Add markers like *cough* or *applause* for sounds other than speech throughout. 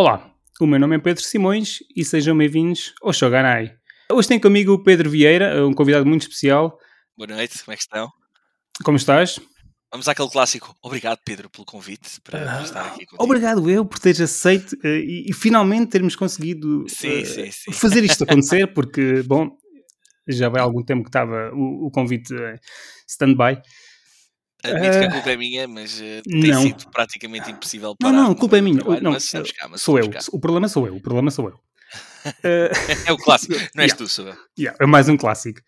Olá, o meu nome é Pedro Simões e sejam bem-vindos ao Shoganai. Hoje tenho comigo o Pedro Vieira, um convidado muito especial. Boa noite, como é que estão? Como estás? Vamos àquele clássico. Obrigado, Pedro, pelo convite para estar aqui contigo. Obrigado eu por teres aceito uh, e, e, finalmente termos conseguido sim, uh, sim, sim. fazer isto *laughs* acontecer, porque, bom, já vai há algum tempo que estava o, o convite uh, stand-by. Admito que a culpa é minha, mas uh, tem não. sido praticamente impossível Não, parar não, a culpa é minha. trabalho, não, mas estamos cá, mas sou eu. cá. O problema sou eu. O problema sou eu. *laughs* É o clássico, *laughs* não és Yeah. tu, sou eu. Yeah, é mais um clássico.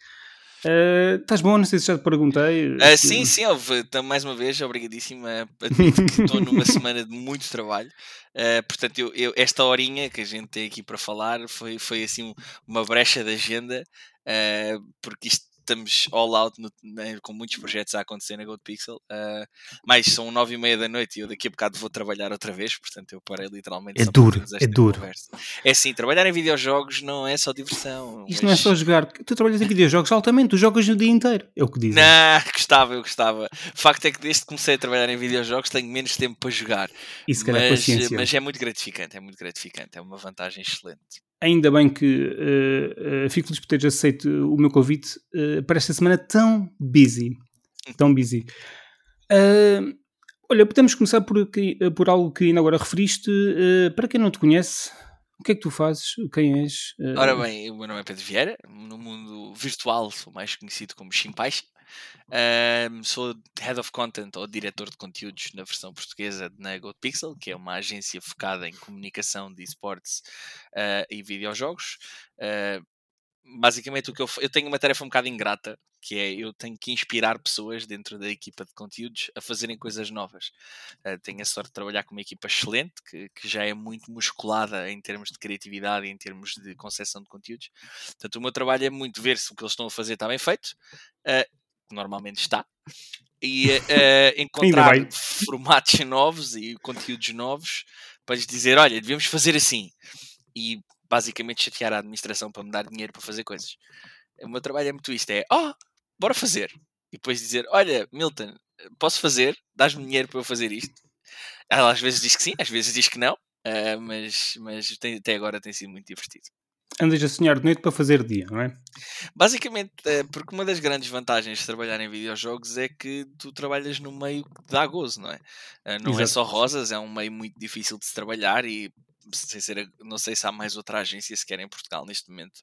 Uh, estás bom? Não sei se já te perguntei. Ah, sim, sim, houve, então, mais uma vez, obrigadíssimo. ah, Admito que *laughs* estou numa semana de muito trabalho. Ah, portanto, eu, eu- esta horinha que a gente tem aqui para falar foi, foi assim um- uma brecha de agenda, ah, porque isto estamos all out no- né, com muitos projetos a acontecer na GoldPixel. Uh, mas são nove e meia da noite e eu daqui a bocado vou trabalhar outra vez, portanto eu parei literalmente É duro, é duro. conversa. É assim, trabalhar em videojogos não é só diversão. Isto não é mas- só jogar. Tu trabalhas em videojogos altamente, tu jogas o dia inteiro. É o que dizem. Não, *laughs* gostava, eu gostava. O facto é que desde que comecei a trabalhar em videojogos tenho menos tempo para jogar. Calhar mas, paciência. mas é muito gratificante, é muito gratificante, é uma vantagem excelente. Ainda bem que uh, uh, fico feliz por teres aceito o meu convite uh, para esta semana tão busy. Tão busy. Olha, podemos começar por, por algo que ainda agora referiste. Para quem não te conhece, o que é que tu fazes? Quem és? Uh, Ora bem, o meu nome é Pedro Vieira, no mundo virtual sou mais conhecido como Chimpais. Ahm, sou Head of Content ou diretor de conteúdos na versão portuguesa na GoPixel, que é uma agência focada em comunicação de esportes ah, e videojogos. Ah, basicamente o que eu, eu tenho uma tarefa um bocado ingrata, que é eu tenho que inspirar pessoas dentro da equipa de conteúdos a fazerem coisas novas. Ah, tenho a sorte de trabalhar com uma equipa excelente, que, que já é muito musculada em termos de criatividade e em termos de concepção de conteúdos. Portanto, o meu trabalho é muito ver se o que eles estão a fazer está bem feito, que normalmente está, e *laughs* ah, encontrar formatos *laughs* novos e conteúdos novos para lhes dizer: olha, devemos fazer assim. E basicamente chatear a administração para me dar dinheiro para fazer coisas. O meu trabalho é muito isto: é, oh, bora fazer. E depois dizer: olha, Milton, posso fazer? Dás-me dinheiro para eu fazer isto? Ela às vezes diz que sim, às vezes diz que não, ah, mas, mas tem- até agora tem sido muito divertido. Andas a sonhar de noite para fazer dia, não é? Basicamente, é porque uma das grandes vantagens de trabalhar em videojogos é que tu trabalhas num meio que dá gozo, não é? Ah, Não é Exato. só rosas, é um meio muito difícil de se trabalhar e não sei se há mais outra agência sequer em Portugal neste momento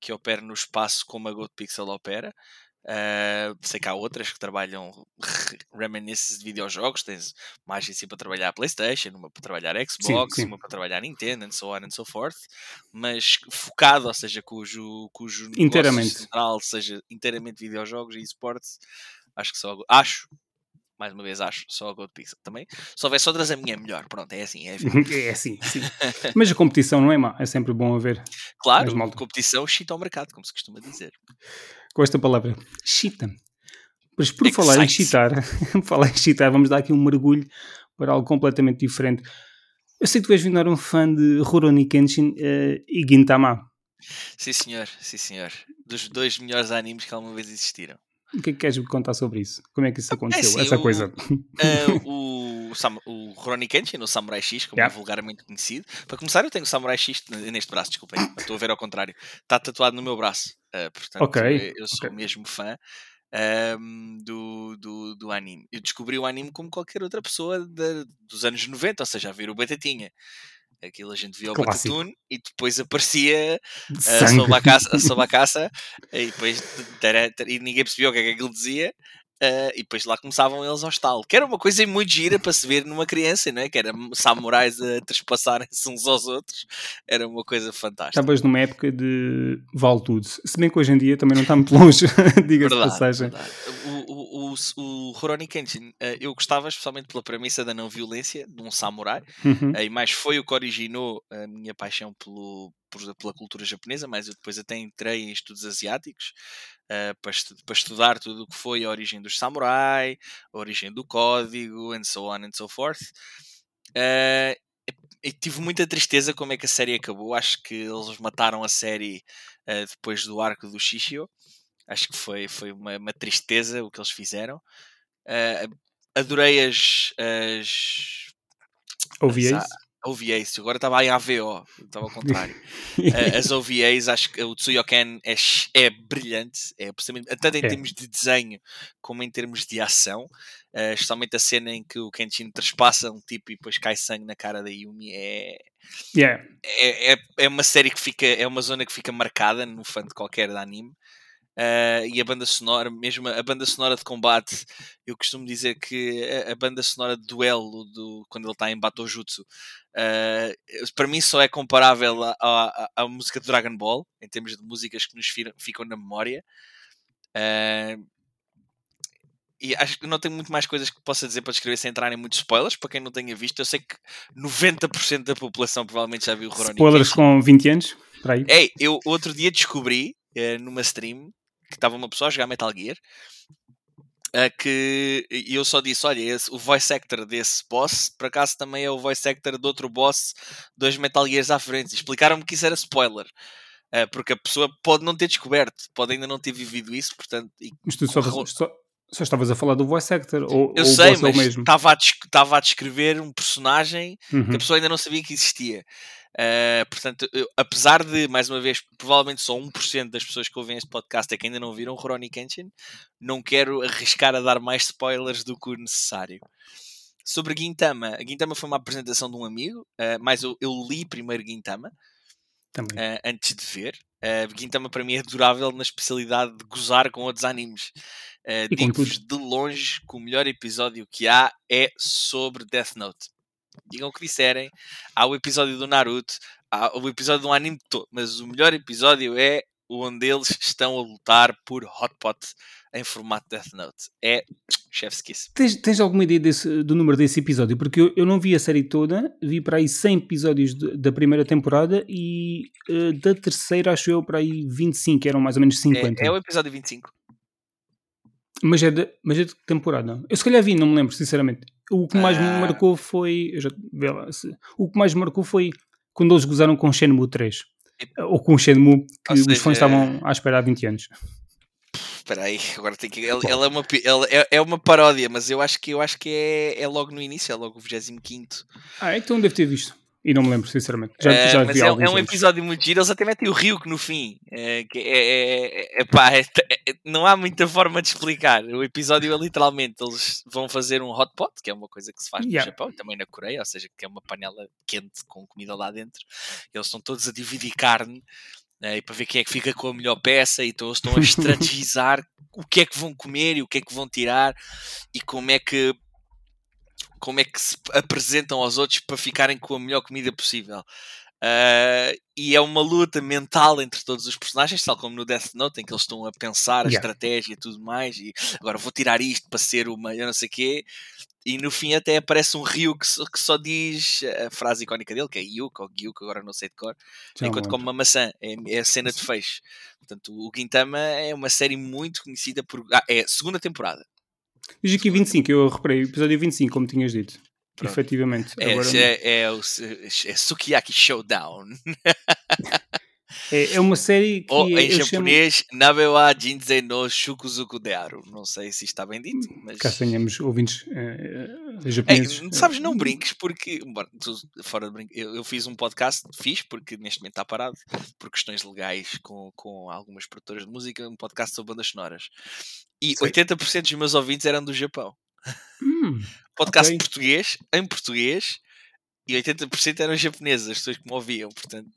que opera no espaço como a GoPixel opera. Ah, sei que há outras que trabalham *laughs* reminiscences de videojogos. Tens uma agência para trabalhar PlayStation, uma para trabalhar Xbox, sim. uma para trabalhar Nintendo, and so on and so forth. Mas focado, ou seja, cujo, cujo negócio Inteiramente. central seja inteiramente videojogos e esportes, acho que só acho, mais uma vez acho, só a GoPixel também. Se houvesse outras, a minha é melhor. Pronto, é assim, é. *laughs* É assim, sim. Mas a competição não é má, é sempre bom haver Claro, competição chita ao mercado, como se costuma dizer. com esta palavra. Chita. Mas por falar em chitar, *laughs* falar em chitar, vamos dar aqui um mergulho para algo completamente diferente. Eu sei que tu és vindo um fã de Rurouni Kenshin eh, e Gintama. Sim, senhor, sim, senhor. Dos dois melhores animes que alguma vez existiram. O que é que queres me contar sobre isso? Como é que isso aconteceu? assim, Essa o- coisa. Ah, *laughs* o, Sam- o Rurouni Kenshin, o Samurai X, como Yeah. é vulgarmente conhecido. Para começar, eu tenho o Samurai X neste braço, desculpem. Estou a ver ao contrário. Está tatuado no meu braço. Ah, portanto, Ok, eu, sou ok. mesmo fã ahm, do, do, do anime. Eu descobri o anime como qualquer outra pessoa da- dos anos 90, ou seja, a ver o Batatinha. Aquilo a gente via o. Batatune e depois aparecia a sob a caça, *laughs* a caça e depois e ninguém percebia o que é que aquilo dizia ah, e depois lá começavam eles ao estalo que era uma coisa muito gira para se ver numa criança não é? que era samurais a trespassarem-se uns aos outros era uma coisa fantástica Estavas numa época de vale tudo. Se bem que hoje em dia também não está muito longe, *laughs* diga-se de passagem. verdade. O, o, o, o Rurouni Kenshin, ah, eu gostava especialmente pela premissa da não violência de um samurai Uhum. Eh, e mais foi o que originou a minha paixão pelo, por- pela cultura japonesa, mas eu depois até entrei em estudos asiáticos eh, para, estu- para estudar tudo o que foi a origem dos samurai, a origem do código, and so on and so forth. Eh, e tive muita tristeza como é que a série acabou. Acho que eles mataram a série eh, depois do arco do Shishio. Acho que foi, foi uma, uma tristeza o que eles fizeram. Eh, adorei as, as, isso? OVAs, agora estava em AVO, estava ao contrário. uh, *laughs* as OVAs, acho que o Tsuyoken é, é brilhante, é tanto em é. termos de desenho como em termos de ação, uh, especialmente a cena em que o Kenshin trespassa um tipo e depois cai sangue na cara da Yumi é, yeah. é, é, é uma série que fica, é uma zona que fica marcada no fã de qualquer de anime. Uh, e a banda sonora, mesmo a banda sonora de combate, eu costumo dizer que a, a banda sonora de duelo, do, quando ele está em Batojutsu, uh, para mim só é comparável à, à, música de Dragon Ball, em termos de músicas que nos ficam na memória. Uh, e acho que não tenho muito mais coisas que possa dizer para descrever sem entrar em muitos spoilers. Para quem não tenha visto, eu sei que 90% da população provavelmente já viu o Rurouni Spoilers com 20 anos? Ei, eu outro dia descobri numa stream que estava uma pessoa a jogar Metal Gear que e eu só disse: olha, esse, o voice actor desse boss, por acaso também é o voice actor de outro boss, dois Metal Gears à frente. Explicaram-me que isso era spoiler. Uh, porque a pessoa pode não ter descoberto, pode ainda não ter vivido isso, portanto. Mas tu só, só, só, estavas a falar do voice actor ou, eu ou sei, o mas estava a, estava a descrever um personagem uhum. que a pessoa ainda não sabia que existia. Uh, portanto, eu, apesar de, mais uma vez, provavelmente só 1% das pessoas que ouvem este podcast é que ainda não viram Rurouni Kenshin, não quero arriscar a dar mais spoilers do que o necessário. Sobre Gintama, a Gintama foi uma apresentação de um amigo, uh, mas eu, eu, li primeiro Gintama uh, antes de ver. Uh, Gintama para mim é adorável na especialidade de gozar com outros animes. Uh, Digo-vos de longe que o melhor episódio que há é sobre Death Note digam o que disserem. Há o episódio do Naruto, há o episódio de um anime todo, mas o melhor episódio é onde eles estão a lutar por Hot Pot em formato Death Note. É chef's kiss. Tens, tens alguma ideia desse, do número desse episódio? Porque eu, eu não vi a série toda, vi para aí 100 episódios de, da primeira temporada e uh, da terceira acho eu para aí 25, eram mais ou menos 50. É, é o episódio 25. Mas é, de, mas é de temporada. Eu se calhar vi, não me lembro, sinceramente. O que mais ah. me marcou foi. Já, lá, se, o que mais me marcou foi quando eles gozaram com Shenmue 3. Ou com Shenmue, que os fãs estavam à espera há 20 anos. Espera aí, agora tem que. Ela, ela, é uma, ela é, é, uma paródia, mas eu acho que, eu acho que é, é logo no início, é logo o 25. Ah, então deve ter visto. E não me lembro, sinceramente. Já, uh, já mas é, é, um episódio muito giro. Eles até metem o Ryuk no fim. É, é, é, é pá, não há muita forma de explicar. O episódio é literalmente: eles vão fazer um hot pot, que é uma coisa que se faz yeah. no Japão e também na Coreia, ou seja, que é uma panela quente com comida lá dentro. Eles estão todos a dividir carne. e para ver quem é que fica com a melhor peça, e então eles estão a *laughs* estrategizar o que é que vão comer e o que é que vão tirar e como é que como é que se apresentam aos outros para ficarem com a melhor comida possível. Uh, e é uma luta mental entre todos os personagens, tal como no Death Note, em que eles estão a pensar a yeah. estratégia e tudo mais, e agora vou tirar isto para ser uma, eu não sei o quê, e no fim até aparece um Ryu que só, que só diz a frase icónica dele, que é Yuk ou Gyuk, agora não sei de cor, Já enquanto come uma maçã, é, é, a cena de fecho. Portanto, o Gintama é uma série muito conhecida por. Ah, é a segunda temporada. Diz aqui 25, eu reparei, episódio 25, como tinhas dito. Pronto. Efetivamente. É, Agora, é, é, o é Sukiyaki Showdown. *laughs* É, é, uma série que. Ou em japonês, chamo... Nabewa Jinzei no Shukuzuku Dearu. Não sei se está bem dito, mas. Cá tenhamos ouvintes uh, japoneses. É, sabes, não brinques, porque. Bom, tu, fora de brinco, eu, eu, fiz um podcast, fiz, porque neste momento está parado, por questões legais com, com algumas produtoras de música, um podcast sobre bandas sonoras. E Sim. 80% dos meus ouvintes eram do Japão. Hum, podcast okay. português, em português, e 80% eram japoneses, as pessoas que me ouviam. Portanto,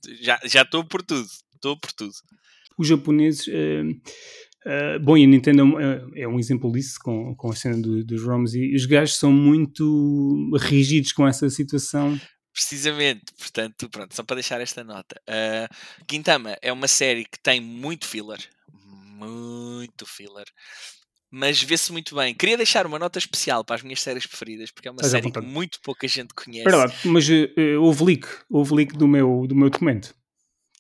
já estou por tudo. Estou por tudo. Os japoneses. Uh, uh, bom, e a Nintendo é, é um exemplo disso com, com a cena do, dos ROMs. E os gajos são muito rígidos com essa situação. Precisamente, portanto, pronto, só para deixar esta nota. Uh, Gintama é uma série que tem muito filler. Muito filler mas vê-se muito bem. Queria deixar uma nota especial para as minhas séries preferidas, porque é uma série que muito pouca gente conhece. Espera lá, mas uh, houve leak, houve leak do meu, do meu documento.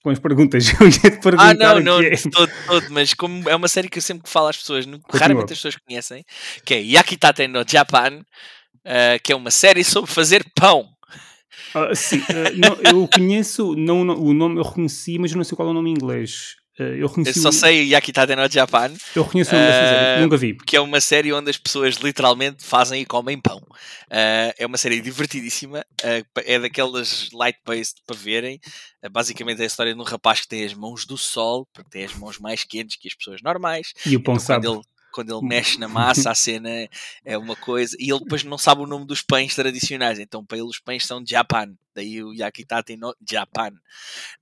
Com as perguntas, *laughs* eu ia te perguntar. Ah, não, não, é. todo, todo, mas como é uma série que eu sempre falo às pessoas, raramente as pessoas conhecem, que é Yakitate no Japan, uh, que é uma série sobre fazer pão. Uh, sim, uh, não, eu conheço, não, o nome eu reconheci, mas não sei qual é o nome em inglês. Eu, reconheci eu só sei Yakitate no Japan. Eu reconheço o nome dessa série, nunca vi. Que é uma série onde as pessoas literalmente fazem e comem pão. Uh, é uma série divertidíssima, uh, é daquelas light-based para verem. Uh, basicamente é a história de um rapaz que tem as mãos do sol, porque tem as mãos mais quentes que as pessoas normais. E o pão então, sabe. Ele, quando ele mexe na massa, a *laughs* cena é uma coisa. E ele depois não sabe o nome dos pães tradicionais, então para ele os pães são Japan. Daí o Yakitate no Japan.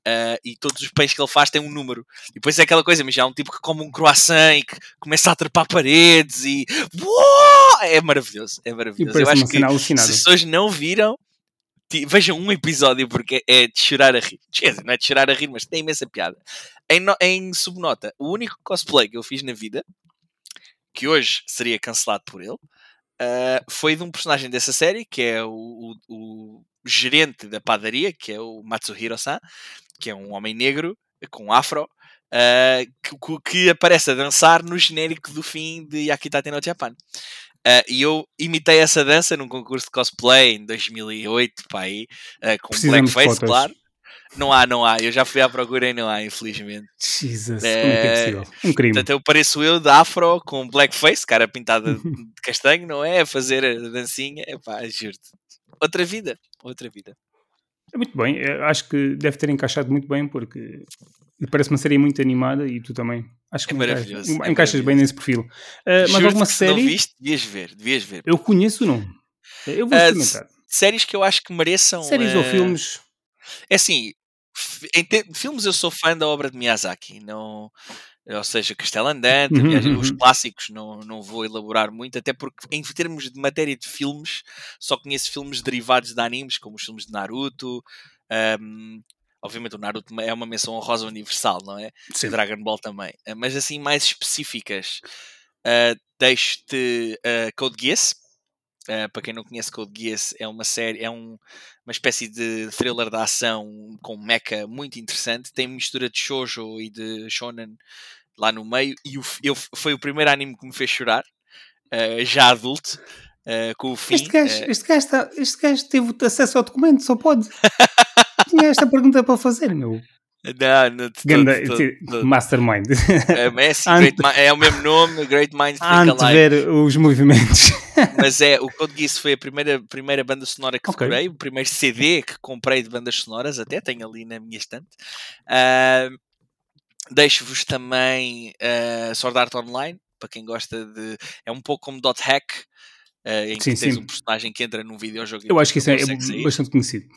Uh, e todos os pães que ele faz têm um número. E depois é aquela coisa, mas já há um tipo que come um croissant e que começa a trepar paredes e. Uou! É maravilhoso, é maravilhoso. Eu acho que se as pessoas não viram, vejam um episódio porque é de chorar a rir. Não é de chorar a rir, mas tem imensa piada. Em, no, em subnota, o único cosplay que eu fiz na vida que hoje seria cancelado por ele, uh, foi de um personagem dessa série, que é o, o, o gerente da padaria, que é o Matsuhiro-san, que é um homem negro com afro, uh, que, que, aparece a dançar no genérico do fim de Yakitate no Japan. Uh, e eu imitei essa dança num concurso de cosplay em 2008, pá, aí, uh, com Precisamos blackface, claro. Não há, não há. Eu já fui à procura e não há, infelizmente. Jesus, é... como é que é possível? Um crime. Portanto, eu pareço eu de afro com blackface, cara pintada *laughs* de castanho, não é? A fazer a dancinha. Epá, juro-te. Outra vida, outra vida. É muito bem, eu acho que deve ter encaixado muito bem porque parece uma série muito animada e tu também. Acho que é maravilhoso, encaixas, é encaixas bem nesse perfil. Uh, mas alguma série. Se não viste, devias ver, devias ver. Eu conheço ou não? Eu vou uh, experimentar. Séries que eu acho que mereçam. Séries uh... ou filmes é assim, em filmes eu sou fã da obra de Miyazaki, não, ou seja, Castelo Andante, uhum, os uhum. clássicos não, não vou elaborar muito, até porque em termos de matéria de filmes, só conheço filmes derivados de animes, como os filmes de Naruto, um, obviamente o Naruto é uma menção honrosa universal, não é? Sim. Dragon Ball também, mas assim mais específicas, uh, deixo-te uh, Code Geass, Uh, para quem não conhece Code Geass, é uma série, é um, uma espécie de thriller de ação com mecha muito interessante. Tem mistura de shoujo e de shonen lá no meio. E o, eu, foi o primeiro anime que me fez chorar, uh, já adulto, uh, com o fim. Este gajo, este, gajo está, este gajo teve acesso ao documento, só pode. *laughs* Tinha esta pergunta para fazer, meu. Não, não Ganda, Mastermind. É, é, assim, *laughs* Ante... é, o mesmo nome, Great Minds Think Alike. ver os movimentos. *laughs* Mas é, o Code Geass foi a primeira, primeira banda sonora que okay. decorei, o primeiro CD que comprei de bandas sonoras, até tenho ali na minha estante. Uh, Deixo-vos também uh, Sword Art Online, para quem gosta de. É um pouco como Dot Hack. Uh, em sim, que tens sim. um personagem que entra num videojogo. Eu acho que isso é, é bastante conhecido.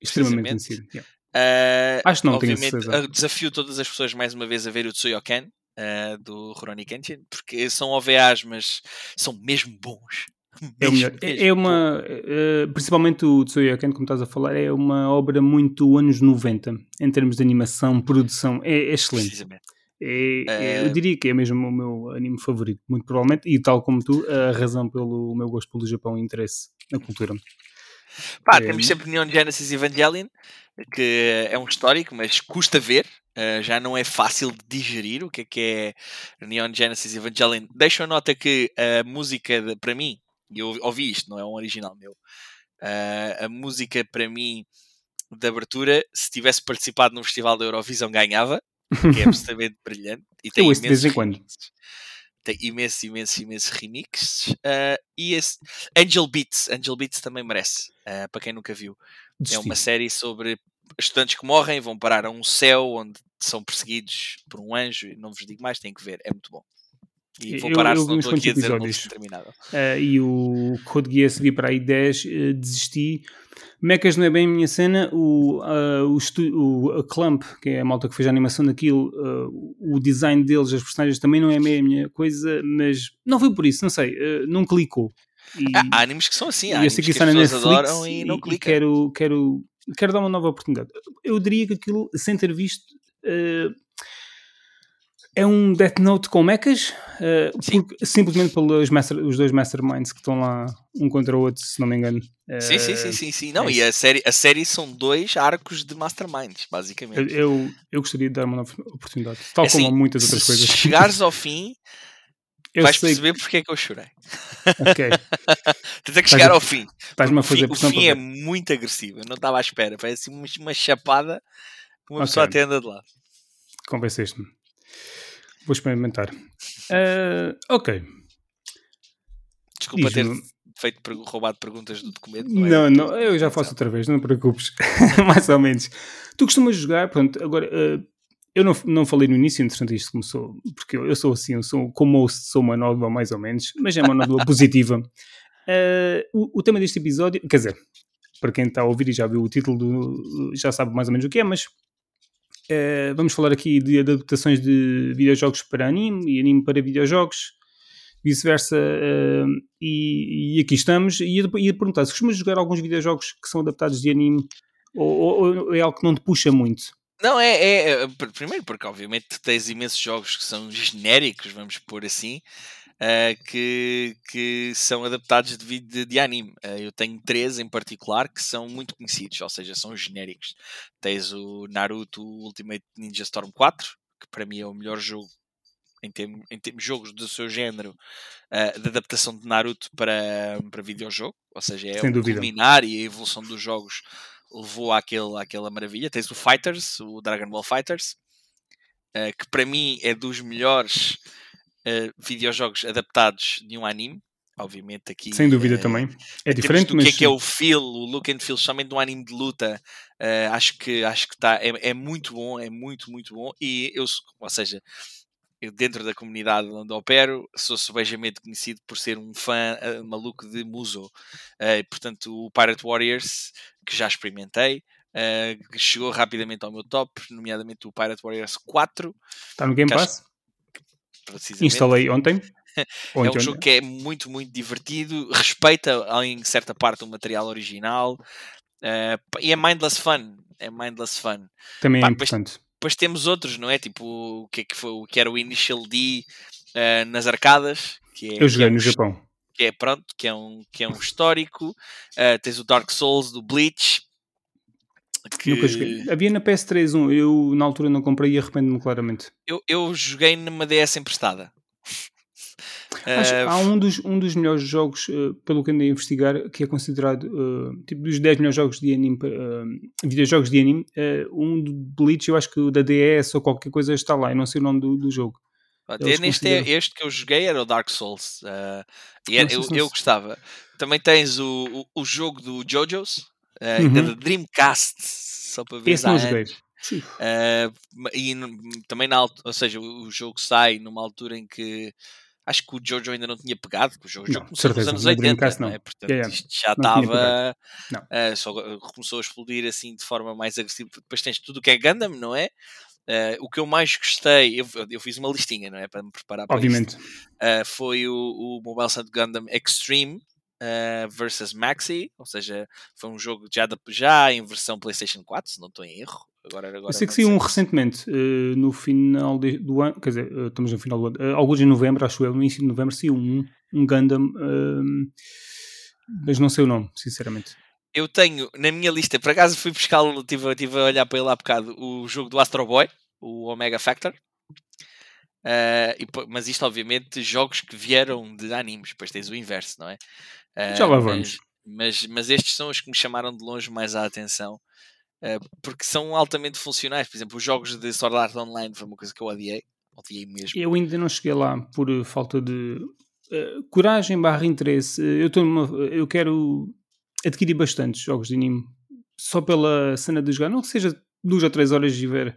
Extremamente conhecido. Yeah. Uh, Acho que não tenho certeza. Desafio todas as pessoas mais uma vez a ver o Tsuyoken uh, do Rurouni Kenshin, porque são OVAs, mas são mesmo bons. É, é, é uma, uh, principalmente o Tsuyoken, como estás a falar, é uma obra muito anos 90 em termos de animação, produção, é, é excelente. É, é, eu diria que é mesmo o meu anime favorito, muito provavelmente, e tal como tu, a razão pelo meu gosto pelo Japão e interesse na cultura. Pá, é, temos sempre Neon Genesis Evangelion, que é um histórico, mas custa ver. Uh, já não é fácil de digerir o que é que é Neon Genesis Evangelion. Deixo a nota que a música, de, para mim, eu ouvi isto, não é um original meu. Uh, a música, para mim, de abertura, se tivesse participado no Festival da Eurovisão, ganhava, que é *laughs* absolutamente brilhante. E tem eu de vez em quando. Tem imensos, imensos, imensos remixes. Uh, e esse Angel Beats, Angel Beats também merece, uh, para quem nunca viu. É uma série sobre estudantes que morrem, vão parar a um céu onde são perseguidos por um anjo. Não vos digo mais, tem que ver, é muito bom. E vou parar eu, eu se não estou aqui a dizer. Uh, e o Code Geass vi para aí 10, uh, desisti. Mechas não é bem a minha cena. O, uh, o, o a Clamp, que é a malta que fez a animação daquilo, o design deles, as personagens também não é bem a minha coisa, mas não foi por isso, não sei, não clicou. E, há animes que são assim, há animes que, que as pessoas adoram e, e não clicam. E quero, quero, quero dar uma nova oportunidade. Eu diria que aquilo, sem ter visto, uh, é um Death Note com mechas, uh, simplesmente pelos master, os dois Masterminds que estão lá um contra o outro, se não me engano. Uh, sim, sim, sim, sim, sim. Não, é e a série, a série são dois arcos de Masterminds, basicamente. Eu, eu gostaria de dar uma nova oportunidade, tal assim, como muitas outras coisas. Se chegares ao fim, *laughs* eu vais sei. perceber porque é que eu chorei. Ok. *laughs* Tens é que chegar ao fim. Estás-me a fazer o fim, o fim é muito agressivo. Eu não estava à espera. Parece uma, uma chapada que uma okay. pessoa até anda de lado. convenceste-me. Vou experimentar. Uh, ok. Desculpa ter feito roubado perguntas do documento. Não, é? não, não, eu já faço outra vez, não te preocupes. *laughs* Mais ou menos. Tu costumas jogar, pronto, agora. Uh, eu não, não falei no início, entretanto isto começou, porque eu, eu sou assim, eu sou como host, sou uma nódoa mais ou menos, mas é uma nódoa *laughs* positiva. Uh, o, o, tema deste episódio, quer dizer, para quem está a ouvir e já viu o título, do, já sabe mais ou menos o que é, mas uh, vamos falar aqui de adaptações de videojogos para anime e anime para videojogos, vice-versa, uh, e, e, aqui estamos. E ia, ia perguntar se costumas jogar alguns videojogos que são adaptados de anime ou, ou, ou é algo que não te puxa muito? Não, é, é, é, Primeiro, porque obviamente tens imensos jogos que são genéricos, vamos pôr assim, uh, que, que são adaptados de, de, de anime. Uh, eu tenho três em particular que são muito conhecidos, ou seja, são genéricos. Tens o Naruto Ultimate Ninja Storm 4, que para mim é o melhor jogo em termos, em termos de jogos do seu género uh, de adaptação de Naruto para, para videojogo, ou seja, é Sem o dúvida. culminar e a evolução dos jogos levou àquele, àquela maravilha. Tens o Fighters, o Dragon Ball Fighters, uh, que para mim é dos melhores uh, videojogos adaptados de um anime. Obviamente aqui. Sem dúvida uh, também. É diferente, do mas... que é que é o feel, o look and feel, somente de um anime de luta, acho que acho que tá, é, é muito bom, é muito, muito bom. E eu, ou seja, dentro da comunidade onde opero, sou subejamente conhecido por ser um fã uh, maluco de Muso. Uh, portanto, o Pirate Warriors, que já experimentei, uh, chegou rapidamente ao meu top, nomeadamente o Pirate Warriors 4. Está no Game Pass? Instalei *laughs* ontem. é um jogo que é muito, muito divertido, respeita em certa parte o material original e é mindless fun. É mindless fun. Também é Pá, é importante depois temos outros, não é? Tipo, o que, é que, foi, o que era o Initial D uh, nas arcadas. Que é, Eu joguei é um, no Japão. Que é, pronto, que é um, que é um histórico. Uh, tens o Dark Souls do Bleach. Que... Nunca joguei. Havia na PS3 um, eu na altura não comprei e arrependo-me claramente. Eu, eu joguei numa DS emprestada. Acho, uh, há um dos, um dos melhores jogos, uh, pelo que andei a investigar, que é considerado uh, tipo dos 10 melhores jogos de anime, videojogos de anime. um do Bleach, eu acho que o da DS ou qualquer coisa está lá, eu não sei o nome do, do jogo. Neste, é, este que eu joguei era o Dark Souls e era, eu, eu gostava. Também tens o, o, o jogo do JoJo's, uhum. da Dreamcast, só para ver. Esse não joguei. Uh, e também na ou seja, o jogo sai numa altura em que acho que o Jojo ainda não tinha pegado, porque o Jojo não, começou nos anos 80, não. É? Portanto, yeah, yeah. isto já estava. Uh, só começou a explodir assim de forma mais agressiva. Depois tens tudo o que é Gundam, não é? Uh, o que eu mais gostei, eu, eu, fiz uma listinha, não é? Para me preparar para Obviamente. Uh, foi o, o Mobile Suit Gundam Extreme uh, versus Maxi, ou seja, foi um jogo já, já em versão PlayStation 4, se não estou em erro. Agora, agora eu sei que saiu um recentemente, uh, no final de, do ano, quer dizer, uh, estamos no final do ano, uh, alguns em novembro, acho eu, no início de novembro, saiu um, um Gundam, mas não sei o nome, sinceramente. Eu tenho na minha lista, por acaso fui buscá-lo, estive, estive a olhar para ele há bocado, o jogo do Astro Boy, o Omega Factor. E, mas isto, obviamente, jogos que vieram de animes, depois tens o inverso, não é? Já lá vamos. Mas, mas, mas estes são os que me chamaram de longe mais a atenção. Eh, porque são altamente funcionais. Por exemplo, os jogos de Sword Art Online foi uma coisa que eu odiei, odiei mesmo. Eu ainda não cheguei lá por eh, falta de uh, coragem barra interesse. Eu, numa, eu quero adquirir bastantes jogos de anime só pela cena de jogar, não que seja duas ou três horas de ver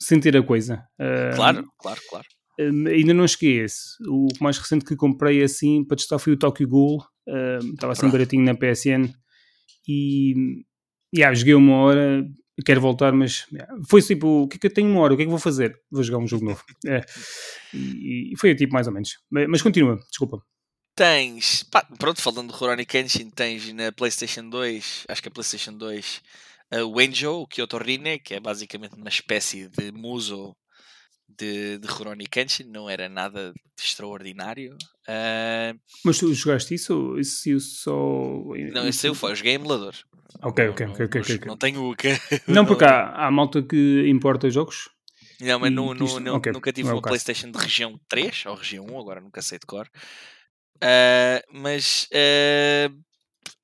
sentir a coisa. Uh, claro, claro, claro. Uh, ainda não cheguei a esse. O mais recente que comprei assim para testar foi o Tokyo Ghoul. Estava assim baratinho na PSN e yeah, joguei uma hora, quero voltar, mas yeah, foi tipo, o que é que eu tenho uma hora, o que é que vou fazer? Vou jogar um jogo novo. *laughs* É. E, foi tipo mais ou menos. Mas, mas continua, desculpa. Tens, pá, pronto, falando de Rurouni Kenshin, tens na PlayStation 2, acho que é PlayStation 2, uh, o Enjo, o Kyoto Rine, que é basicamente uma espécie de muso de, de Rurouni Kenshin, não era nada extraordinário. Uh... Mas tu jogaste isso? Isso só. Não, isso eu, eu joguei emulador. Ok, ok, ok. ok, okay. Não tenho o que. *laughs* Não, porque há, há malta que importa jogos. Não, mas não, não, não, okay. nunca tive é uma PlayStation de região 3 ou região 1, agora nunca sei de cor. Uh, mas uh,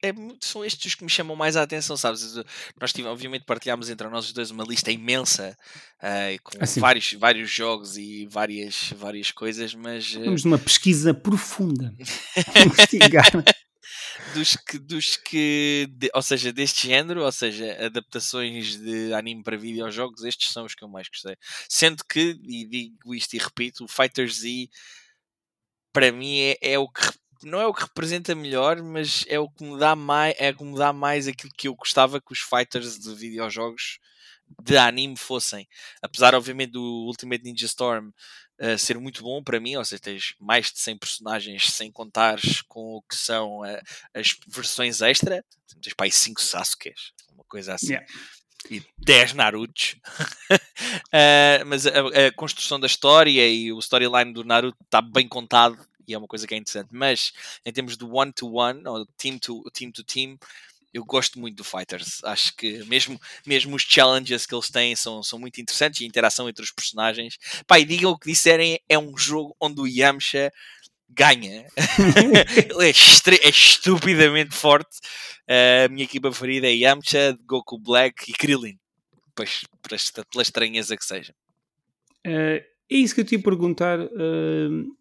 é, são estes os que me chamam mais a atenção, sabes? Nós obviamente partilhámos entre nós dois uma lista imensa uh, com assim. vários, vários jogos e várias, várias coisas, mas. Uh... Uma pesquisa profunda. *laughs* investigar. dos que, dos que de, ou seja, deste género, ou seja, adaptações de anime para videojogos, estes são os que eu mais gostei. Sendo que, e digo isto e repito, o Fighter Z para mim é, é o que não é o que representa melhor, mas é o que me dá mais, é que me dá mais aquilo que eu gostava que os fighters de videojogos de anime fossem. Apesar, obviamente, do Ultimate Ninja Storm uh, ser muito bom para mim, ou seja, tens mais de 100 personagens sem contares com o que são uh, as versões extra, tens para aí 5 Sasukes, uma coisa assim. Yeah. E 10 Narutos, uh, *laughs* mas a, a, construção da história e o storyline do Naruto está bem contado e é uma coisa que é interessante. Mas em termos de one-to-one, ou team-to-team, team to team, eu gosto muito do Fighters. Acho que mesmo, mesmo os challenges que eles têm são, são muito interessantes e a interação entre os personagens. Pá, e digam o que disserem, é um jogo onde o Yamcha ganha. *laughs* Ele é, é, estupidamente forte. Uh, a minha equipa preferida é Yamcha, Goku Black e Krillin. Pois, pela estranheza que seja. Uh, é isso que eu te ia perguntar. Uh,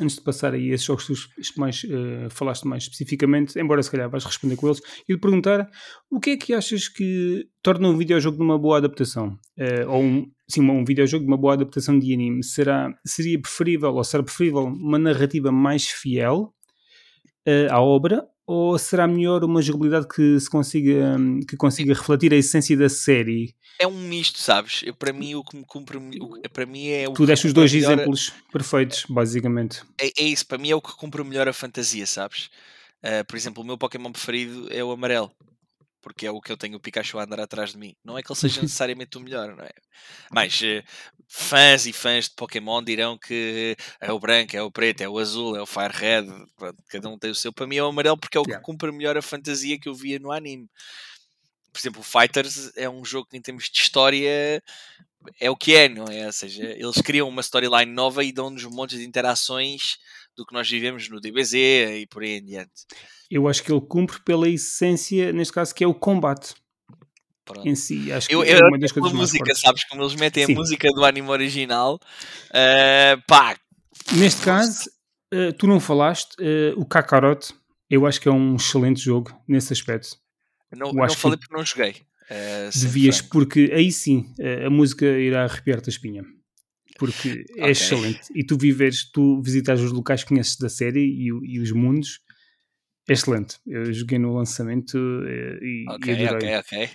antes de passar aí esses jogos que mais uh, falaste mais especificamente, embora se calhar vais responder com eles, e de perguntar o que é que achas que torna um videojogo de uma boa adaptação? Uh, ou um, sim, um videojogo de uma boa adaptação de anime? Será, seria preferível, ou será preferível uma narrativa mais fiel uh, à obra, ou será melhor uma jogabilidade que se consiga que consiga refletir a essência da série? É um misto, sabes? Eu, para mim o que me cumpre para mim é o Tu deste os dois exemplos perfeitos, basicamente. É, é, isso, para mim é o que cumpre melhor a fantasia, sabes? Uh, por exemplo, o meu Pokémon preferido é o amarelo porque é o que eu tenho o Pikachu a andar atrás de mim. Não é que ele seja *laughs* necessariamente o melhor, não é? Mas uh, fãs e fãs de Pokémon dirão que é o branco, é o preto, é o azul, é o Fire Red, pronto, cada um tem o seu. Para mim é o amarelo porque é o que cumpre melhor a fantasia que eu via no anime. Por exemplo, o Fighters é um jogo que em termos de história é o que é, não é? Ou seja, eles criam uma storyline nova e dão-nos um monte de interações do que nós vivemos no DBZ e por aí em diante eu acho que ele cumpre pela essência, neste caso, que é o combate. Pronto. Em si, acho que eu, é uma das coisas mais música, sabes? Como eles metem Sim. a música do anime original, uh, pá. Neste caso, uh, tu não falaste, uh, o Kakarot, eu acho que é um excelente jogo nesse aspecto. não, não falei porque não joguei. devias, porque aí sim a música irá arrepiar-te a espinha. Porque é okay. excelente. E tu viveres, tu visitas os locais que conheces da série e, e os mundos excelente. Eu joguei no lançamento eh, e, okay, e adorei. Ok, ok,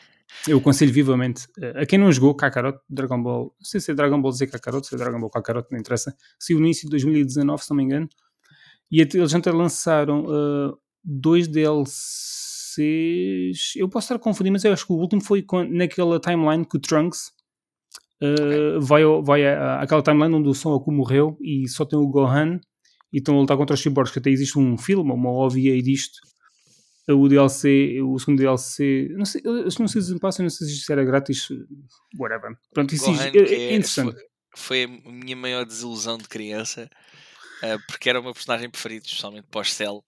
Eu aconselho vivamente eh, a quem não jogou Kakarot, Dragon Ball, não sei se é Dragon Ball Z Kakarot, se é Dragon Ball Kakarot, não interessa. Saiu no início de 2019, se não me engano. E eles até lançaram uh, dois DLCs. Eu posso estar a confundir, mas eu acho que o último foi naquela timeline que o Trunks uh, okay. vai, vai àquela timeline onde o Son Goku morreu e só tem o Gohan e estão a lutar contra os cyborgs, que até existe um filme, uma OVA disto. O DLC, o segundo DLC, não sei, não sei se passa, não sei se era grátis, whatever. Pronto, isso Gohan, é, é, interessante. Foi, foi, a minha maior desilusão de criança, uh, porque era o meu personagem preferido, especialmente pós-Cell.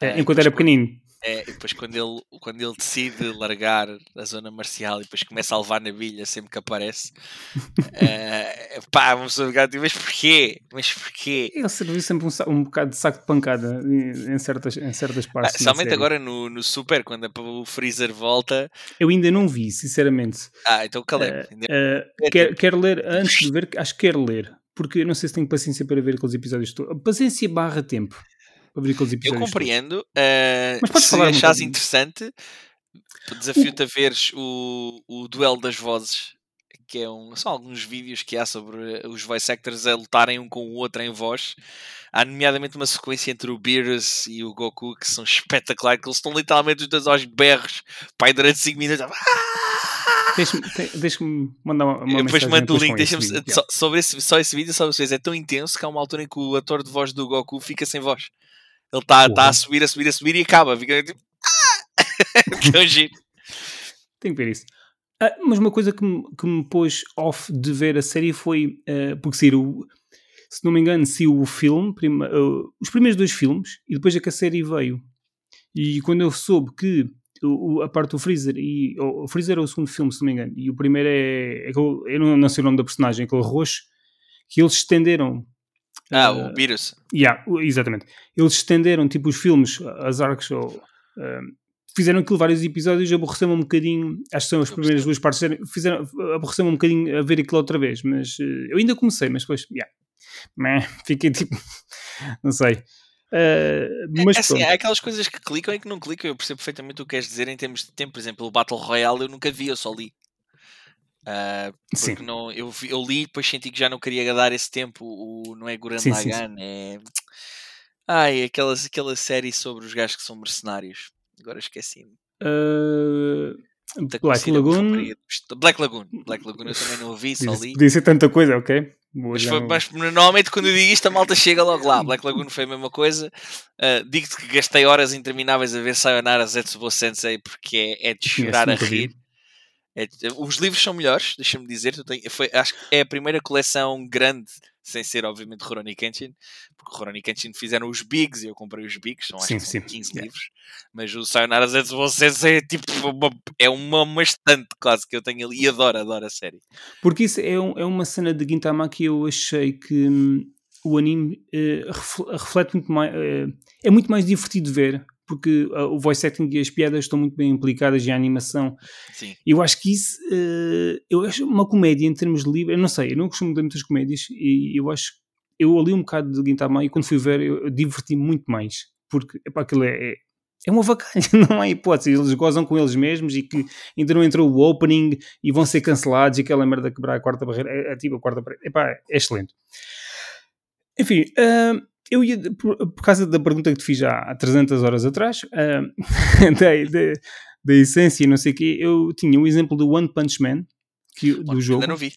É, enquanto era pequenino. É, e depois quando ele, quando ele decide largar a zona marcial e depois começa a levar na bilha sempre que aparece, uh, *laughs* pá, uma pessoa fica mas porquê? Mas porquê? Ele serviu sempre um, um bocado de saco de pancada em certas, em certas ah, partes. Ah, somente agora no, no Super, quando o Freezer volta. Eu ainda não vi, sinceramente. Ah, então calei. Uh, uh, quero, quero ler, antes de ver, acho que quero ler, porque eu não sei se tenho paciência para ver aqueles episódios todos. Paciência barra tempo para ver aqueles episódios. Eu compreendo. Uh, Mas podes se falar achas um interessante, desafio-te a veres o, o duelo das vozes. Que é um, são alguns vídeos que há sobre os voice actors a lutarem um com o outro em voz. Há nomeadamente uma sequência entre o Beerus e o Goku que são *laughs* espetaculares, que eles estão literalmente os dois aos berros, pai, durante 5 minutos. Ah! Deixa-me deixa mandar uma, uma Depois mando o link, deixa-me sobre esse, só esse vídeo, só vocês. É tão intenso que há uma altura em que o ator de voz do Goku fica sem voz. Ele está tá a subir, a subir, a subir e acaba. Fica tipo. Ah! *laughs* Tão giro. Tenho que ver isso. Ah, mas uma coisa que me, que me pôs off de ver a série foi uh, porque saiu, se não me engano, saiu o filme, prima, uh, os primeiros dois filmes, e depois é que a série veio. E quando eu soube que o, a parte do Freezer, e, o Freezer é o segundo filme, se não me engano, e o primeiro é, é eu não, não sei o nome da personagem, aquele roxo, que eles estenderam. Ah, uh, o Beerus. Yeah, exatamente. Eles estenderam tipo os filmes, as arcs, ou, uh, fizeram aquilo vários episódios, aborreceu-me um bocadinho, acho que são as primeiras duas partes, fizeram, aborreceu-me um bocadinho a ver aquilo outra vez, mas uh, eu ainda comecei, mas depois, yeah, meh, *laughs* fiquei tipo, não sei. Uh, mas é, assim, há aquelas coisas que clicam e que não clicam. Eu percebo perfeitamente o que queres dizer em termos de tempo. Por exemplo, o Battle Royale eu nunca vi, eu só li. Uh, porque Sim. não, eu, eu li depois senti que já não queria dar esse tempo. O, não é Guran sim, é. Ai, aquelas, aquela série sobre os gajos que são mercenários. Agora esqueci-me. Uh, Black Lagoon. Black Lagoon. Black Lagoon eu também não ouvi, só li. Podia ser tanta coisa, ok. Mas, foi, mas, normalmente quando eu digo isto a malta chega logo lá. Black Lagoon foi a mesma coisa. Uh, Digo-te que gastei horas intermináveis a ver Sayonara Zetsubo Sensei porque é, é de chorar a rir. É, os livros são melhores, deixa-me dizer. Foi, acho que é a primeira coleção grande sem ser obviamente Rurouni Kenshin, porque Rurouni Kenshin fizeram os Bigs e eu comprei os Bigs, são acho sim, que são 15 yeah. livros, mas o Sayonara Zetsu é tipo uma, é uma, uma estante quase que eu tenho ali e adoro, adoro a série. Porque isso é, um, é uma cena de Gintama que eu achei que hum, o anime uh, reflete muito mais, uh, é muito mais divertido ver porque uh, o voice acting e as piadas estão muito bem implicadas e a animação. Sim. Eu acho que isso, uh, eu acho uma comédia em termos de livro, eu não sei, eu não costumo ler muitas comédias e eu acho eu ali um bocado de Gintama e quando fui ver eu, eu diverti muito mais, porque epá, aquilo é, é, é uma vacalha, *laughs* não há hipótese, eles gozam com eles mesmos e que ainda não entrou o opening e vão ser cancelados e aquela merda quebrar a quarta barreira, é, é tipo a quarta barreira, epá, é excelente. Enfim, uh, eu ia, por, por, causa da pergunta que te fiz há 300 horas atrás, uh, *laughs* da, da, da, essência e não sei o quê, eu tinha o um exemplo do One Punch Man, que, do Olha, jogo. Ainda não vi.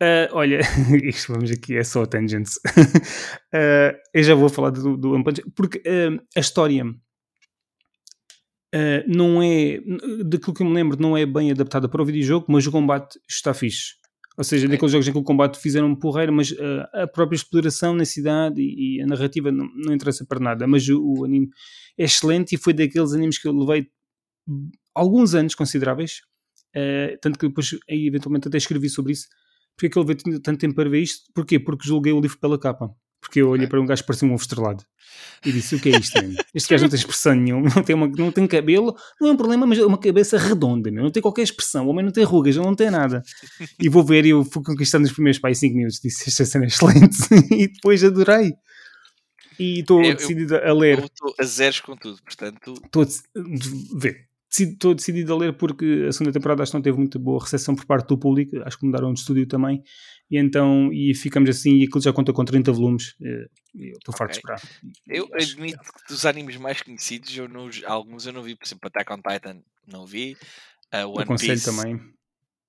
Uh, olha, *laughs* isto vamos aqui, é só tangents. uh, *laughs* eu já vou falar do, do One Punch porque uh, a história não é, daquilo que eu me lembro, não é bem adaptada para o videojogo, mas o combate está fixe. Ou seja, okay. daqueles jogos em que o combate fizeram um porreiro, mas uh, a própria exploração na cidade e, e a narrativa não, não, interessa para nada. Mas o, o, anime é excelente e foi daqueles animes que eu levei alguns anos consideráveis. Uh, tanto que depois, aí, eventualmente, até escrevi sobre isso. Porque é que eu levei tanto tempo para ver isto? Porquê? Porque julguei o livro pela capa. Porque eu olhei para um gajo que parecia um ovo estrelado. E disse: O que é isto, mesmo? *laughs* Este gajo não tem expressão nenhuma, não tem, uma, não tem cabelo, não é um problema, mas é uma cabeça redonda, meu. não tem qualquer expressão. O homem não tem rugas, ele não tem nada. E vou ver, e eu fui conquistando os primeiros pais 5 minutos. Disse: Esta cena é excelente. *laughs* e depois adorei. E estou decidido a ler. Estou a zeros com tudo, portanto. Estou a ver estou decidido a ler porque a segunda temporada acho que não teve muito boa recepção por parte do público, acho que mudaram de estúdio também, e então e ficamos assim, e aquilo já conta com 30 volumes, eh, estou farto de esperar. Eu admito que dos animes mais conhecidos, eu não, alguns eu não vi, por exemplo, Attack on Titan não vi, uh, One Aconselho Piece também.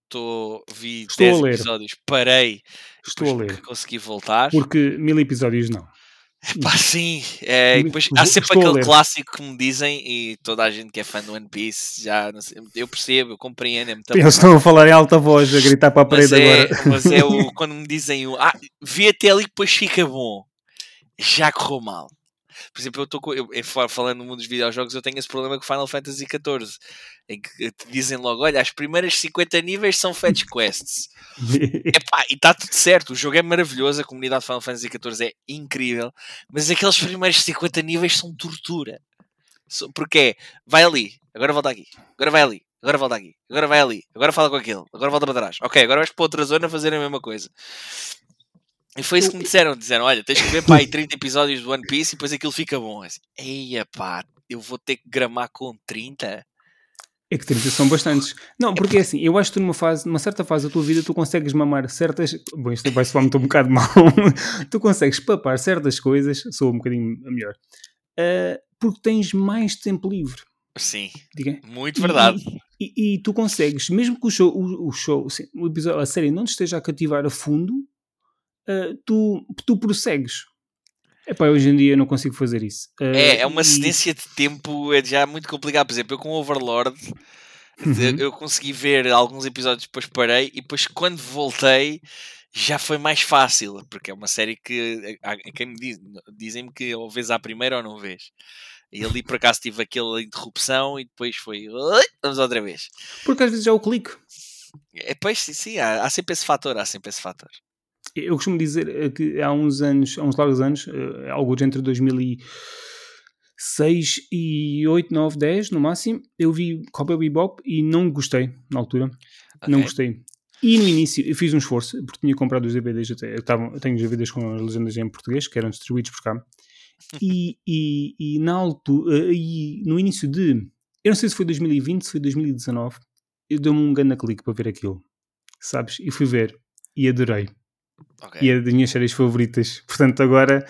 Tô, vi Estou 10 a ler. episódios, parei, Estou a ler. consegui voltar. Porque mil episódios não. Pá, sim, é, depois, há sempre aquele clássico que me dizem e toda a gente que é fã do One Piece já sei, eu percebo, eu compreendo. É Eles estão a falar em alta voz, a gritar para a parede mas é, agora. Mas é o, *laughs* quando me dizem o ah, vê até ali que depois fica bom, já correu mal. Por exemplo, eu estou falando no mundo dos videojogos, eu tenho esse problema com Final Fantasy XIV, em que te dizem logo: olha, as primeiras 50 níveis são fetch quests. *laughs* Epá, e está tudo certo, o jogo é maravilhoso, a comunidade de Final Fantasy XIV é incrível, mas aqueles primeiros 50 níveis são tortura. Porque vai ali, agora volta aqui, agora vai ali, agora volta aqui, agora vai ali, agora fala com aquele, agora volta para trás. Ok, agora vais para outra zona fazer a mesma coisa. E foi isso que me disseram: disseram, olha, tens que ver pá, aí *laughs* 30 episódios do One Piece e depois aquilo fica bom. Assim, Eia pá, eu vou ter que gramar com 30? É que 30 são bastantes. Não, porque é assim, eu acho que tu numa fase, numa certa fase da tua vida, tu consegues mamar certas. Bom, isto vai soar-me um bocado mal. *laughs* tu consegues papar certas coisas, sou um bocadinho melhor, uh, porque tens mais tempo livre. Sim. Diga? Muito verdade. E, e, e, tu consegues, mesmo que o show, o, o show o episódio, a série não te esteja a cativar a fundo, uh, tu, tu prossegues. Epá, hoje em dia eu não consigo fazer isso. Uh, é, é uma cedência e... de tempo é já muito complicado. Por exemplo, eu com Overlord uhum. eu consegui ver alguns episódios, depois parei e depois quando voltei já foi mais fácil, porque é uma série que quem me diz, dizem-me que ou vês à primeira ou não vês. E ali por acaso tive aquela interrupção e depois foi. Vamos outra vez. Porque às vezes já é o clique. É, pois sim, sim há, há, sempre esse fator, há sempre esse fator. Eu costumo dizer que há uns anos, há uns largos anos, eh, algo entre 2006 e 8, 9, 10 no máximo, eu vi Cowboy Bebop e não gostei na altura. Okay. Não gostei. E no início eu fiz um esforço, porque tinha comprado os DVDs até. Eu, tava, eu tenho os DVDs com as legendas em português, que eram distribuídos por cá. *laughs* E, e, e na altura, eh, e no início de. Eu não sei se foi 2020, se foi 2019, eu dei-me um grande clique para ver aquilo. Sabes? E fui ver. E adorei. Okay. E é das minhas séries favoritas. Portanto, agora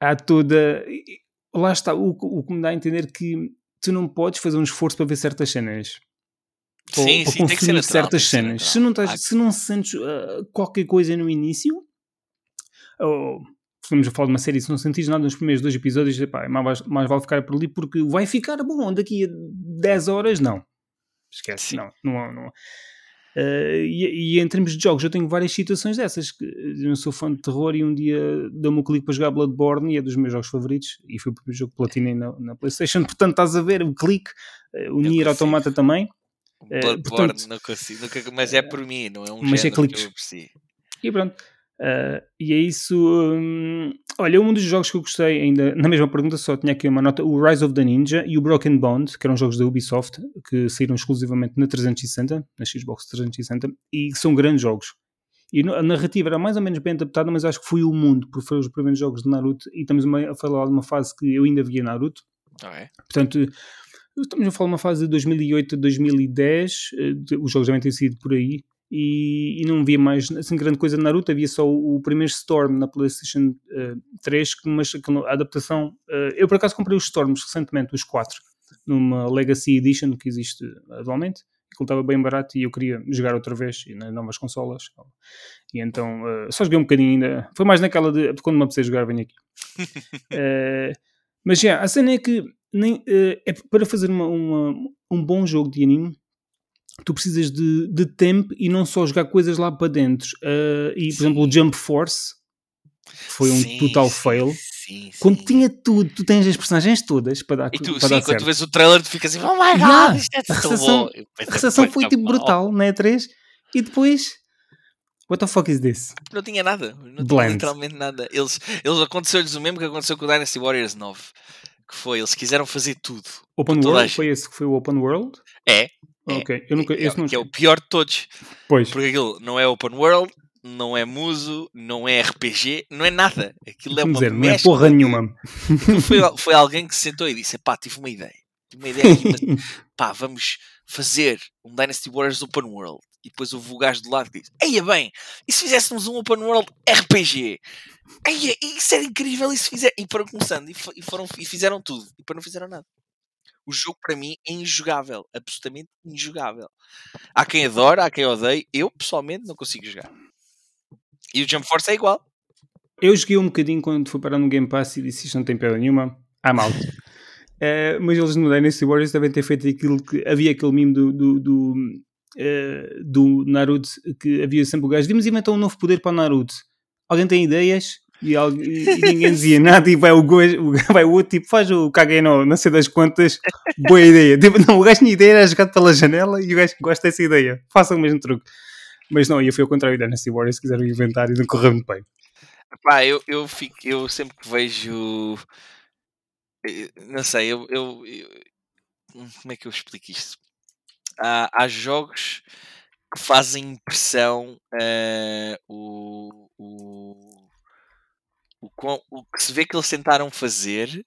há toda. Lá está, o, o que me dá a entender que tu não podes fazer um esforço para ver certas cenas sim, para sim, consumir certas cenas. Se não, estás, se não sentes uh, qualquer coisa no início, ou estamos a falar de uma série, se não sentires nada nos primeiros dois episódios, epá, é mais, mais vale ficar por ali porque vai ficar bom daqui a 10 horas, não. Esquece, sim. não. não, não. Uh, e, e, em termos de jogos, eu tenho várias situações dessas. Que eu não sou fã de terror e um dia deu-me um clique para jogar Bloodborne e é dos meus jogos favoritos. E foi o primeiro jogo que platinei na, na PlayStation. *laughs* Portanto, estás a ver o clique, uh, o Nier Automata também. Bloodborne, portanto, não consigo, nunca, mas é por mim, não é um mas é cliques. que eu aprecio. E pronto. Uh, e é isso. Um, olha, um dos jogos que eu gostei, ainda *laughs* na mesma pergunta, só tinha aqui uma nota: o Rise of the Ninja e o Broken Bond, que eram jogos da Ubisoft, que saíram exclusivamente na 360, na Xbox 360, e são grandes jogos. E a narrativa era mais ou menos bem adaptada, mas acho que foi o mundo, porque foram os primeiros jogos de Naruto, e estamos a falar de uma fase que eu ainda via Naruto. Okay. Portanto, Estamos a falar de uma fase de 2008 a 2010, eh, os jogos já têm sido por aí, e, e, não havia mais assim, grande coisa de Naruto, havia só o, o primeiro Storm na PlayStation uh, 3, mas a adaptação. Uh, eu por acaso comprei os Storms recentemente, os 4, numa Legacy Edition que existe atualmente, que estava bem barato e eu queria jogar outra vez nas novas consolas. E então uh, só joguei um bocadinho ainda. Foi mais naquela de quando me apetece jogar, venho aqui. *laughs* mas já, yeah, a cena é que nem, é para fazer uma, uma, um bom jogo de anime tu precisas de, de tempo e não só jogar coisas lá para dentro. Uh, e, por sim. exemplo, o Jump Force foi um sim, total sim, fail. Quando tinha tudo, tu tens as personagens todas para dar E tu, para sim, dar quando tu vês o trailer, tu ficas assim, oh my god, yeah, isto é a recepção, a recepção foi tipo brutal na E3 e depois. What the fuck is this? Não tinha nada, não tinha literalmente nada. Eles, eles aconteceu-lhes o mesmo que aconteceu com o Dynasty Warriors 9 que foi, eles quiseram fazer tudo. Open World? Foi esse que foi o Open World? É. é ok, eu nunca. É, esse não que é o pior de todos. Pois. Porque aquilo não é Open World, não é muso, não é RPG, não é nada. Aquilo é uma dizer, não é porra nenhuma. Foi, foi alguém que se sentou e disse: pá, tive uma ideia. Tive uma ideia aqui, mas, *laughs* pá, vamos fazer um Dynasty Warriors Open World. E depois houve o gajo do lado que disse: Eia bem, e se fizéssemos um Open World RPG? Eia, isso era incrível, e se fizer. E foram começando, e, foram, e fizeram tudo, e depois não fizeram nada. O jogo para mim é injogável, absolutamente injogável. Há quem adora, há quem odeie, eu pessoalmente não consigo jogar. E o Jump Force é igual. Eu joguei um bocadinho quando fui parar no Game Pass e disse isto não tem pedra nenhuma. I'm out. uh, mas eles no Dynasty Warriors devem ter feito aquilo que havia aquele mimo do, do, do uh, do Naruto que havia sempre o gajo, vimos inventar um novo poder para o Naruto. Alguém tem ideias? E, e ninguém dizia nada e vai o, gojo, *laughs* vai o outro tipo, faz o Kage no, não sei das quantas, boa ideia. Tipo, não, o gajo tinha ideia, era jogado pela janela e o gajo gosta dessa ideia. Faça o mesmo truque. Mas não, eu fui ao contrário da Dynasty Warriors, quiseram inventar e não correu muito bem. Pá, eu, eu, fico, eu sempre que vejo. Eh, não sei, eu, eu, eu, Como é que eu explico isto? há, há jogos que fazem impressão uh, o, o, o, o, que se vê que eles tentaram fazer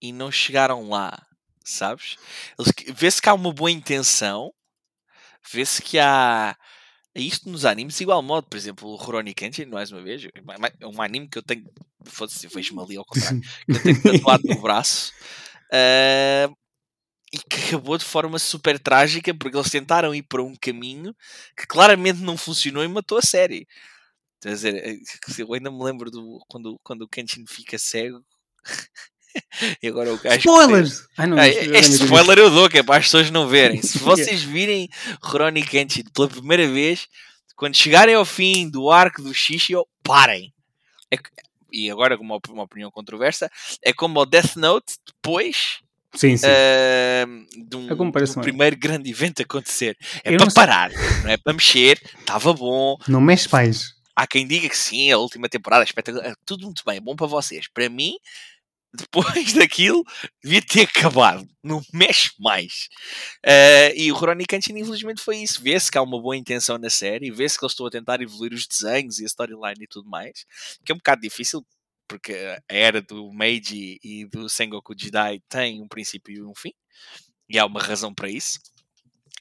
e não chegaram lá, sabes? Vê-se que há uma boa intenção, vê-se que há isto nos animes igual modo, por exemplo, o Rurouni Kenshin, mais uma vez, é um anime que eu tenho, foda-se, vejo-me ali ao *laughs* contrário, que eu tenho tatuado no braço. Uh, e que acabou de forma super trágica porque eles tentaram ir para um caminho que claramente não funcionou e matou a série. Quer dizer, eh, eu ainda me lembro do, quando, quando o Kenshin fica cego. *laughs* e agora o gajo. Spoilers! Ai, não, ah, este spoiler eu dou, que é para as pessoas não verem. Se *laughs* vocês virem Rurouni Kenshin pela primeira vez, quando chegarem ao fim do arco do Shishio, parem. É, e agora com uma, uma opinião controversa, é como o Death Note depois Sim, sim. Uh, de um, É um bem. primeiro grande evento acontecer. É Eu para parar, não é para mexer, estava bom. Não mexe mais. Há quem diga que sim, a última temporada é espetacular, é tudo muito bem, é bom para vocês. Para mim, *laughs* depois daquilo, devia ter acabado. Não mexe mais. Uh, e o Rurouni Kenshin, infelizmente, foi isso. Vê-se que há uma boa intenção na série, vê-se que eles estão a tentar evoluir os desenhos e a storyline e tudo mais, que é um bocado difícil, porque a era do Meiji e do Sengoku Jidai tem um princípio e um fim, e há uma razão para isso.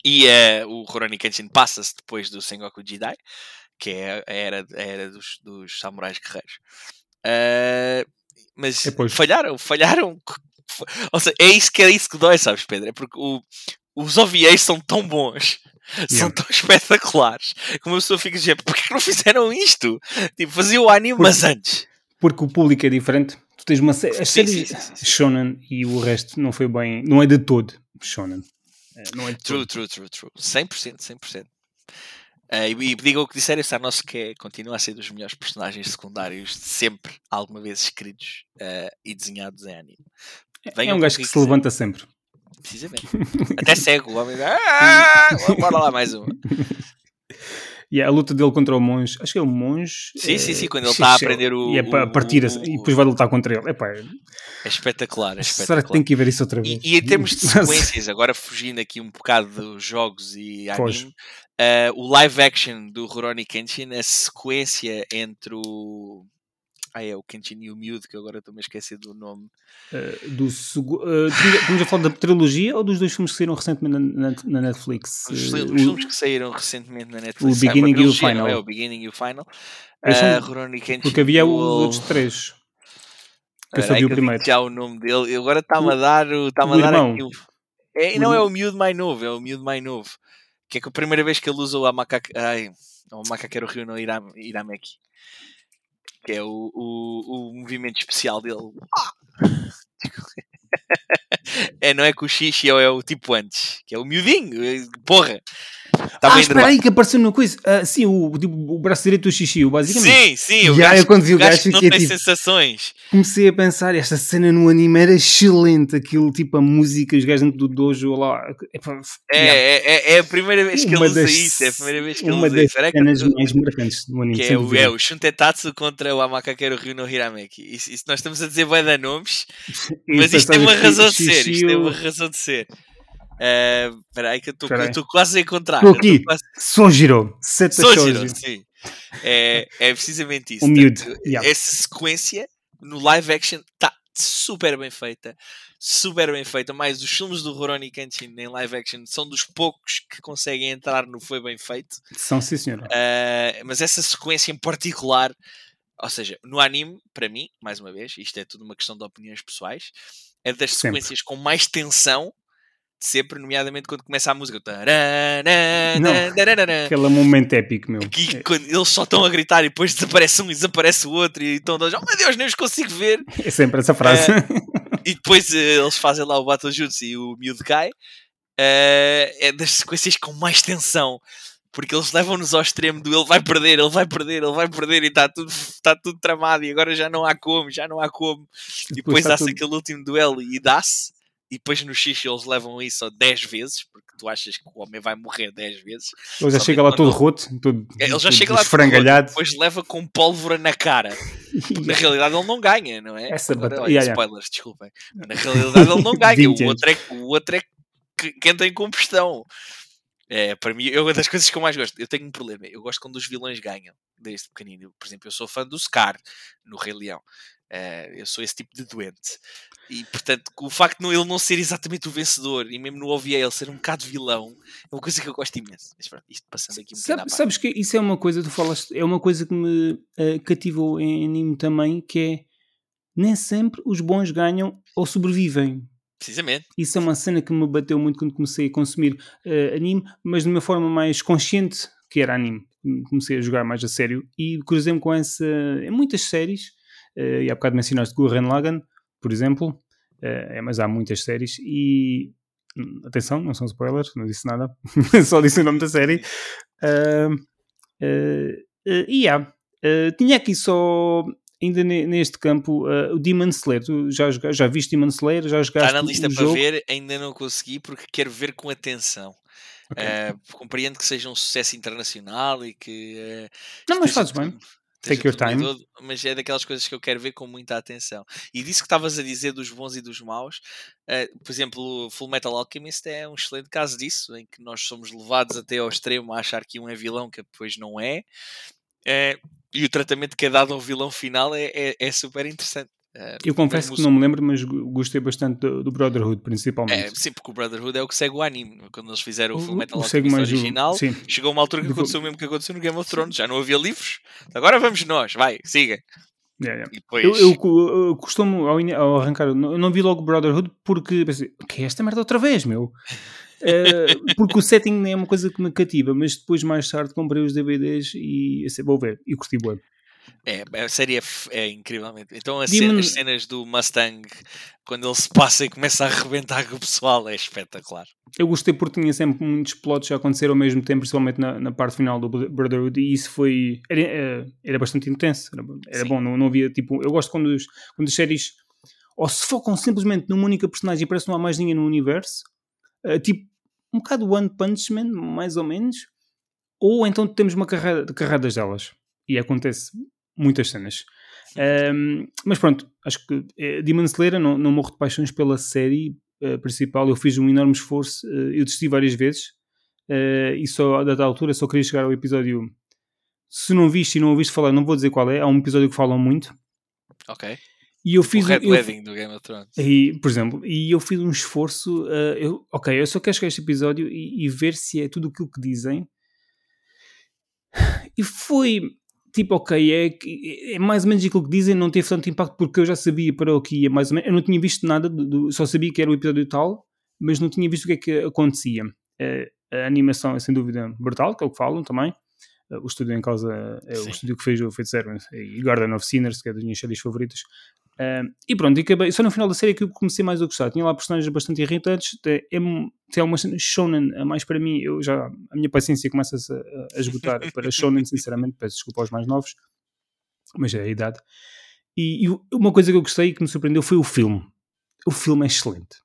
E eh, o Rurouni Kenshin passa-se depois do Sengoku Jidai, que é a era, a era dos, dos samurais guerreiros. Eh, mas Depois. falharam, falharam. Ou seja, é isso que é isso que dói, sabes, Pedro? É porque o- os OVAs são tão bons, *laughs* são Yeah. tão espetaculares, que uma pessoa fica a dizer, porquê que não fizeram isto? Tipo, fazia o anime, Porque- mas antes. Porque o público é diferente. Tu tens uma série. As séries. Shonen e o resto não foi bem. Não é de todo Shonen. É, Não é de True, todo. true, true, true. 100%, 100%. Eh, e, e diga o que disser, esse nosso que é, continua a ser dos melhores personagens secundários de sempre, alguma vez escritos eh, e desenhados em anime. É Venham um com gajo quem que se levanta sempre. Precisamente. Até cego, o homem. Ah, *laughs* bora lá mais uma. E a luta dele contra o monge, acho que é o monge. Sim, sim, eh, sim, quando ele está a aprender o- E é para o- partir o- assim, e depois vai lutar contra ele. Epá, É espetacular, é espetacular. será que tem que ir ver isso outra vez? E, e em termos de *laughs* sequências, agora fugindo aqui um bocado dos jogos e anime, eh, o live action do Rurouni Kenshin, a sequência entre o. Ah, é o Kenshin e o Miúdo, que agora estou-me a esquecer do nome. Eh, do segu- eh, estamos a- falar da trilogia ou dos dois filmes que saíram recentemente na, na- na Netflix? Os, Eh, os o- filmes que saíram recentemente na Netflix. o Beginning é uma e o Final. É o Beginning e o Final. Eh, Rurouni Kenshin porque havia os Duel- outros três. Que eu só vi o primeiro. Já o nome dele. Agora está-me a O- dar, o- está-me o a dar irmão. aqui o... É, O não é o miúdo mais novo, é o miúdo mais novo. Que é que a primeira vez que ele usa o macaco. Ai, o macaqueiro Rio no Iram, Irameki. Que é o, o, o movimento especial dele. Ah! *laughs* é, não é com o xixi, é o tipo antes. Que é o miudinho. é- Porra! Está ah, espera aí que apareceu uma coisa. Ah, sim, o, tipo, o braço direito do xixi, basicamente. Sim, sim. O Já, gajo, eu quando vi o gajo gajo não tem tipo- sensações. Comecei a pensar, esta cena no anime era excelente. Aquilo, tipo, a música, os gajos dentro do dojo lá. É, yeah. é, é, é a primeira vez que ele usa das- isso. É a primeira vez que ele usa isso. Era que- cenas mais marcantes do anime. que é o, é o Shuntetsu contra o Amakakeru Ryu no Hirameki. Isso, isso nós estamos a dizer bué de nomes, *laughs* E mas isto tem uma razão de ser. Isto tem uma razão de ser. Eh, Espera aí que eu estou quase a encontrar. Estou aqui. quase-. Seta Sojiro, Shoujo. sim. É, é precisamente isso. Portanto, yeah. Essa sequência no live action está super bem feita. Super bem feita. Mais os filmes do Rurouni Kenshin em live action são dos poucos que conseguem entrar no foi bem feito. São, sim, senhora. Uh, mas essa sequência em particular, ou seja, no anime, para mim, mais uma vez, isto é tudo uma questão de opiniões pessoais, é das Sempre. sequências com mais tensão sempre, nomeadamente quando começa a música. Não. Aquele momento épico, meu. Que quando eles só estão a gritar e depois desaparece um e desaparece o outro e estão dois, oh meu Deus, nem os consigo ver. É sempre essa frase. E depois eh, eles fazem lá o Battle Jutsu e o miúdo cai. Eh, é das sequências com mais tensão. Porque eles levam-nos ao extremo do ele vai perder, ele vai perder, ele vai perder e está tudo, está tudo tramado e agora já não há como, já não há como. E depois está dá-se tudo- aquele último duelo e dá-se. E depois no xixi eles levam isso 10 vezes, porque tu achas que o homem vai morrer 10 vezes. Ele já chega lá todo roto, todo, Ele já chega lá esfrangalhado. roto, depois leva com pólvora na cara. Na *laughs* realidade ele não ganha, não é? Essa Agora, olha, Yeah, yeah. spoilers, desculpem. Na realidade ele não *laughs* ganha, 20 o outro é, o outro é que, que entra em combustão. É, para mim, é uma das coisas que eu mais gosto. Eu tenho um problema, eu gosto quando os vilões ganham, desde pequenino. Por exemplo, eu sou fã do Scar no Rei Leão. É, eu sou esse tipo de doente. E portanto, o facto de ele não ser exatamente o vencedor e mesmo no OVA ele ser um bocado vilão é uma coisa que eu gosto imenso. Mas pronto, isto passando aqui um Sabe- sabes que isso é uma coisa, tu falas, é uma coisa que me eh, cativou em anime também, que é nem sempre os bons ganham ou sobrevivem. Precisamente. Isso é uma cena que me bateu muito quando comecei a consumir eh, anime, mas de uma forma mais consciente que era anime. Comecei a jogar mais a sério e cruzei-me com essa em muitas séries. Eh, e há bocado mencionaste Gurren Lagann, por exemplo, eh, é, mas há muitas séries e hum, atenção, não são spoilers, não disse nada, *laughs* só disse o nome da série. Ah, ah, ah, e há, ah, tinha aqui só ainda neste campo, uh, o Demon Slayer, tu já, já viste Demon Slayer? Já jogaste Está na lista para jogo? ver, ainda não consegui porque quero ver com atenção. Okay. Uh, compreendo que seja um sucesso internacional e que. Uh, não, mas fazes bem. Take your time. Todo, mas é daquelas coisas que eu quero ver com muita atenção. E disso que estavas a dizer dos bons e dos maus, uh, por exemplo, Full Metal Alchemist é um excelente caso disso, em que nós somos levados até ao extremo a achar que um é vilão, que depois não é. e o tratamento que é dado ao vilão final é, é, é super interessante. Uh, eu confesso que não me lembro, mas gostei bastante do, do, Brotherhood, principalmente. É, sim, porque o Brotherhood é o que segue o anime. Quando eles fizeram o, o Full Metal Alchemist original, o... chegou uma altura que aconteceu o mesmo que aconteceu no Game of Thrones. Já não havia livros. Agora vamos nós, vai, siga. Yeah, yeah. Depois... Eu, eu, eu, costumo, ao, ao arrancar, eu não vi logo Brotherhood porque pensei, o que é esta merda outra vez, meu? Uh, *laughs* porque o setting é uma coisa que me cativa, mas depois mais tarde comprei os DVDs e assim, vou ver, e curti bem. É, a série é, é incrivelmente. Então as, Demon... as cenas do Mustang, quando ele se passa e começa a arrebentar com o pessoal, é espetacular. Eu gostei porque tinha sempre muitos plots a acontecer ao mesmo tempo, principalmente na, na parte final do Brotherhood, e isso foi. Era, era, era bastante intenso, era, era bom, não, não havia tipo. Eu gosto quando, os, quando as séries ou se focam simplesmente numa única personagem e parece que não há mais ninguém no universo, uh, tipo um bocado One Punch Man, mais ou menos, ou então temos uma carreira de carreiras delas. E acontece muitas cenas. Um, mas pronto, acho que é, Demon Slayer não, não morro de paixões pela série uh, principal. Eu fiz um enorme esforço, uh, eu desisti várias vezes uh, e só a dada altura só queria chegar ao episódio. Se não viste e não ouviste falar, não vou dizer qual é. Há um episódio que falam muito. Ok. E eu fiz o Red eu, Wedding do Game of Thrones. E, por exemplo, e eu fiz um esforço. eu, ok, eu só quero chegar a este episódio e, e ver se é tudo aquilo que dizem. E foi tipo, ok, é, é mais ou menos aquilo que dizem, não teve tanto impacto porque eu já sabia para o que ia mais ou menos. Eu não tinha visto nada, do, só sabia que era o episódio tal, mas não tinha visto o que é que acontecia. Uh, a animação é sem dúvida brutal, que é o que falam também. Uh, o estúdio em causa é Sim. o estúdio que fez o Feiticeiro e Garden of Sinners, que é das minhas séries favoritas. Uh, e pronto, e acabei, só no final da série que eu comecei mais a gostar. Tinha lá personagens bastante irritantes, tem, tem algumas shonen a mais para mim. Eu já, a minha paciência começa a, a esgotar *laughs* para shonen, sinceramente. Peço desculpa aos mais novos, mas é a idade. E, e, uma coisa que eu gostei e que me surpreendeu foi o filme. O filme é excelente.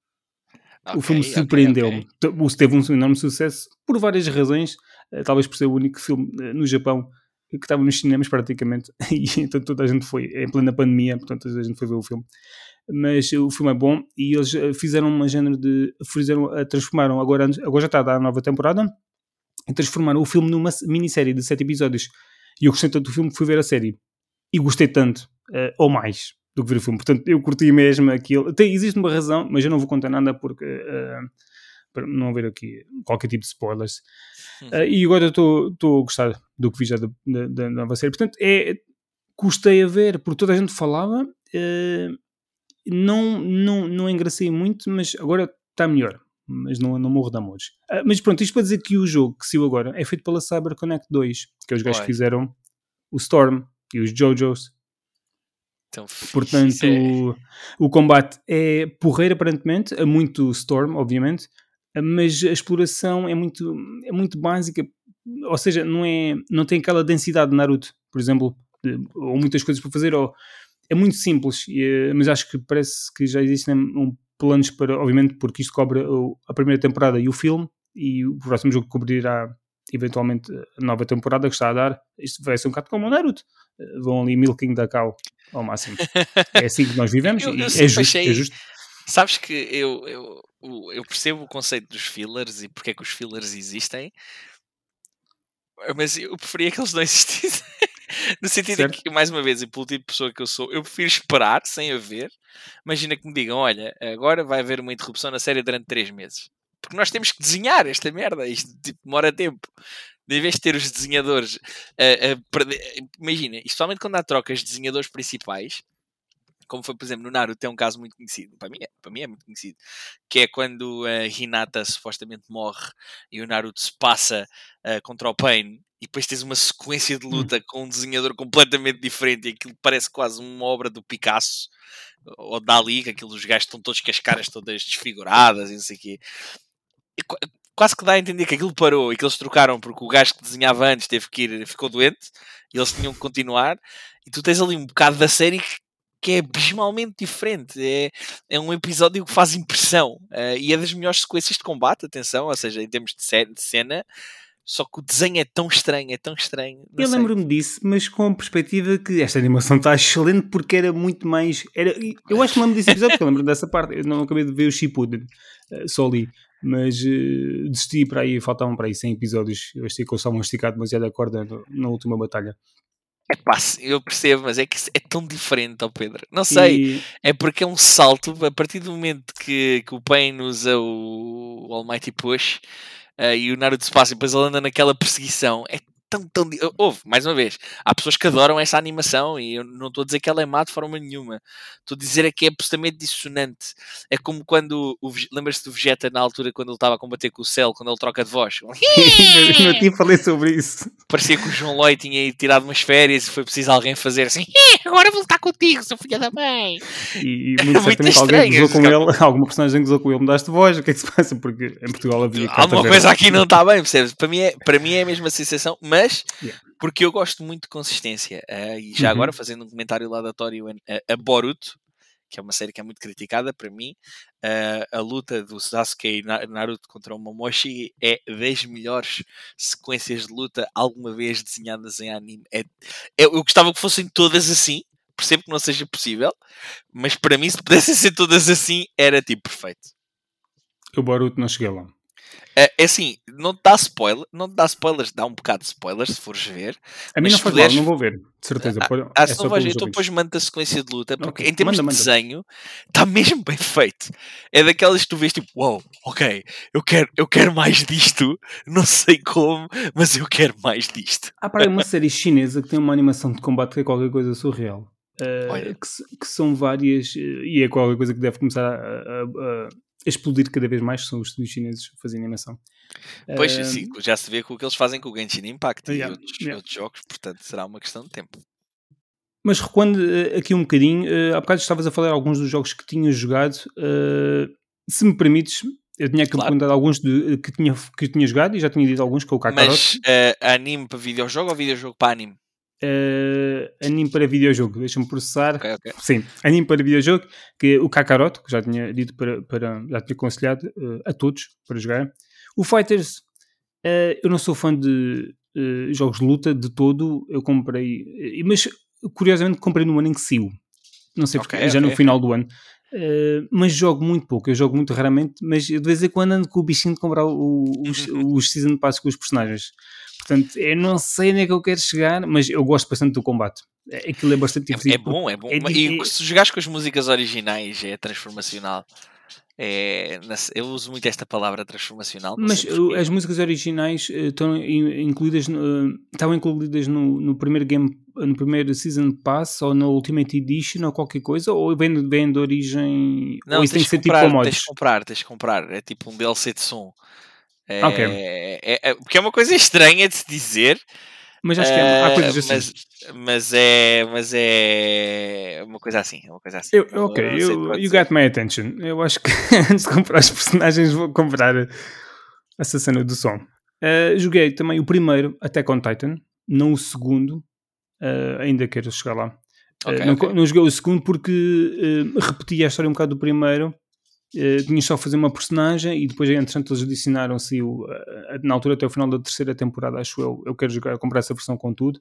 Okay, o filme surpreendeu-me. Okay, okay. Teve um enorme sucesso por várias razões, eh, talvez por ser o único filme eh, no Japão que estava nos cinemas praticamente, *laughs* e então toda a gente foi, em plena pandemia, portanto toda a gente foi ver o filme. Mas o filme é bom e eles eh, fizeram uma género de. Fizeram, transformaram, agora, agora já está a nova temporada, transformaram o filme numa minissérie de sete episódios. E eu gostei tanto do filme que fui ver a série. E gostei tanto, uh, ou mais, do que ver o filme. Portanto, eu curti mesmo aquilo. Tem, existe uma razão, mas eu não vou contar nada porque. Uh, para não haver aqui qualquer tipo de spoilers. Uh, e agora estou a gostar do que vi já da, da, da, nova série. Portanto, é, custei a ver, porque toda a gente falava. Uh, não, não, não engracei muito, mas agora está melhor. Mas não, não morro de amores. Uh, mas pronto, isto para dizer que o jogo que saiu agora é feito pela CyberConnect 2, que é os gajos que fizeram o Storm e os JoJo's. Então, Portanto, é... o, o combate é porreiro aparentemente, é muito Storm, obviamente, mas a exploração é muito, é muito básica, ou seja, não, é, não tem aquela densidade de Naruto, por exemplo, de, ou muitas coisas para fazer, ou é muito simples, e, mas acho que parece que já existem um, planos para, obviamente, porque isto cobre a primeira temporada e o filme, e o próximo jogo cobrirá eventualmente a nova temporada que está a dar. Isto vai ser um bocado como o Naruto. Vão ali milking da cow ao máximo. *laughs* É assim que nós vivemos eu, eu é justo, achei... é justo. Sabes que eu, eu, eu percebo o conceito dos fillers e porque é que os fillers existem, mas eu preferia que eles não *laughs* existissem. no sentido certo. de que, mais uma vez, e pelo tipo de pessoa que eu sou, eu prefiro esperar sem haver. Imagina que me digam: olha, agora vai haver uma interrupção na série durante 3 meses. Porque nós temos que desenhar esta merda, isto tipo, demora tempo. De vez de ter os desenhadores a, a perder. Imagina, especialmente quando há trocas de desenhadores principais, como foi, por exemplo, no Naruto, é um caso muito conhecido, para mim é, para mim é muito conhecido, que é quando a Hinata supostamente morre e o Naruto se passa uh, contra o Pain e depois tens uma sequência de hum. luta hum. com um desenhador completamente diferente e aquilo parece quase uma obra do Picasso ou Dali, que aquilo os gajos estão todos com as caras todas desfiguradas e não sei o quê. E, quase que dá a entender que aquilo parou e que eles trocaram porque o gajo que desenhava antes teve que ir, ficou doente e eles tinham que continuar. E tu tens ali um bocado da série que, que é abismalmente diferente. É, é um episódio que faz impressão uh, e é das melhores sequências de combate, atenção, ou seja, em termos de, de cena. Só que o desenho é tão estranho, é tão estranho. Eu lembro-me disso, mas com a perspectiva que esta animação está excelente porque era muito mais. Era, eu acho que me lembro desse episódio, porque eu lembro dessa parte. Eu não acabei de ver o Shippuden, uh, só ali. Mas uh, desisti para aí, faltavam para aí 100 episódios. Eu achei que eles estavam esticados demasiado a corda na última batalha. É pá, eu percebo, mas é que é tão diferente ao Pedro. Não sei, e... é porque é um salto a partir do momento que, que o Pain usa o, o Almighty Push uh, e o Naruto se passa e depois ele anda naquela perseguição. É tão, tão. Houve, mais uma vez, há pessoas que adoram essa animação e eu não estou a dizer que ela é má de forma nenhuma. Estou a dizer é que é absolutamente dissonante. É como quando. Lembras-te do Vegeta na altura quando ele estava a combater com o Cell, quando ele troca de voz? *laughs* eu tinha falei sobre isso. Parecia que o João Loi tinha tirado umas férias e foi preciso alguém fazer assim. Agora vou lutar contigo, seu filho da mãe. E, *laughs* muito é certamente muito alguém gozou com ele, alguma personagem gozou com ele, mudaste de voz. O que é que se passa? Porque em Portugal havia. Alguma coisa aqui não está bem, percebes? Para mim, é, para mim é a mesma sensação, mas mas yeah. porque eu gosto muito de consistência. Uh, e já uhum. agora, fazendo um comentário laudatório a, a, Boruto, que é uma série que é muito criticada para mim, uh, a luta do Sasuke e Naruto contra o Momoshi é das melhores sequências de luta alguma vez desenhadas em anime. É, é, eu gostava que fossem todas assim, percebo que não seja possível, mas para mim, se pudessem ser todas assim, era tipo perfeito. O Boruto não cheguei lá. É, é assim, não te dá spoiler, não te dá spoilers, dá um bocado de spoilers se fores ver. A mim não faz puderes... mal, não vou ver, de certeza. Ah, ah, é se não vais ver, então depois manda a sequência de luta, porque okay. em termos manda, de desenho está mesmo bem feito. É daquelas que tu vês tipo, uau, wow, ok, eu quero, eu quero mais disto, não sei como, mas eu quero mais disto. Há para uma série chinesa que tem uma animação de combate que é qualquer coisa surreal. Uh, que, que, são várias, uh, e é qualquer coisa que deve começar a, a, a explodir cada vez mais, são os estúdios chineses a fazer animação. Pois, uh, sim, já se vê com o que eles fazem com o Genshin Impact yeah, e outros, yeah. outros, jogos, portanto será uma questão de tempo. Mas recuando uh, aqui um bocadinho, uh, há bocado estavas a falar alguns dos jogos que tinhas jogado. Uh, se me permites, eu tinha que claro. perguntar alguns de, que, tinha, que tinha jogado e já tinha dito alguns, que é o Kakarot. Mas anime para videojogo ou videojogo para anime? Uh, anime para videojogo, deixa-me processar. Okay, okay. Sim, anime para videojogo, que é o Kakarot, que já tinha dito para, para já tinha aconselhado uh, a todos para jogar. O Fighters, uh, eu não sou fã de jogos de luta de todo, eu comprei, mas curiosamente comprei no ano em que saiu. Não sei porque, okay, já no final do ano. Mas jogo muito pouco, eu jogo muito raramente, mas de vez em quando ando com o bichinho de comprar o, os, os Season Pass com os personagens. Portanto, eu não sei onde é que eu quero chegar, mas eu gosto bastante do combate. É, aquilo é bastante divertido. É, é bom, é bom. É, e se jogares com as músicas originais é transformacional. É, eu uso muito esta palavra transformacional. Mas as músicas originais uh, estão incluídas, no, uh, estavam incluídas no, no, primeiro game, no primeiro Season Pass ou no Ultimate Edition ou qualquer coisa? Ou vem, vem de origem. Não, ou isso tem que ser tipo comprar, tipo Tens de comprar, tens de comprar. É tipo um DLC de som. É, okay. é, é, porque é uma coisa estranha de se dizer. Mas acho que é, há coisas assim. Mas, mas, é, mas é uma coisa assim. É uma coisa assim. Eu, ok, eu, you got my attention. Eu acho que *laughs* antes de comprar os personagens vou comprar essa cena do som. Uh, joguei também o primeiro, até com Titan, não o segundo. Uh, ainda quero chegar lá. Okay, uh, não, okay. não, joguei o segundo porque repeti a história um bocado do primeiro Uh, tinhas só fazer uma personagem e depois, entretanto, eles adicionaram-se uh, na altura até o final da terceira temporada, acho eu. Eu quero jogar, comprar essa versão com tudo.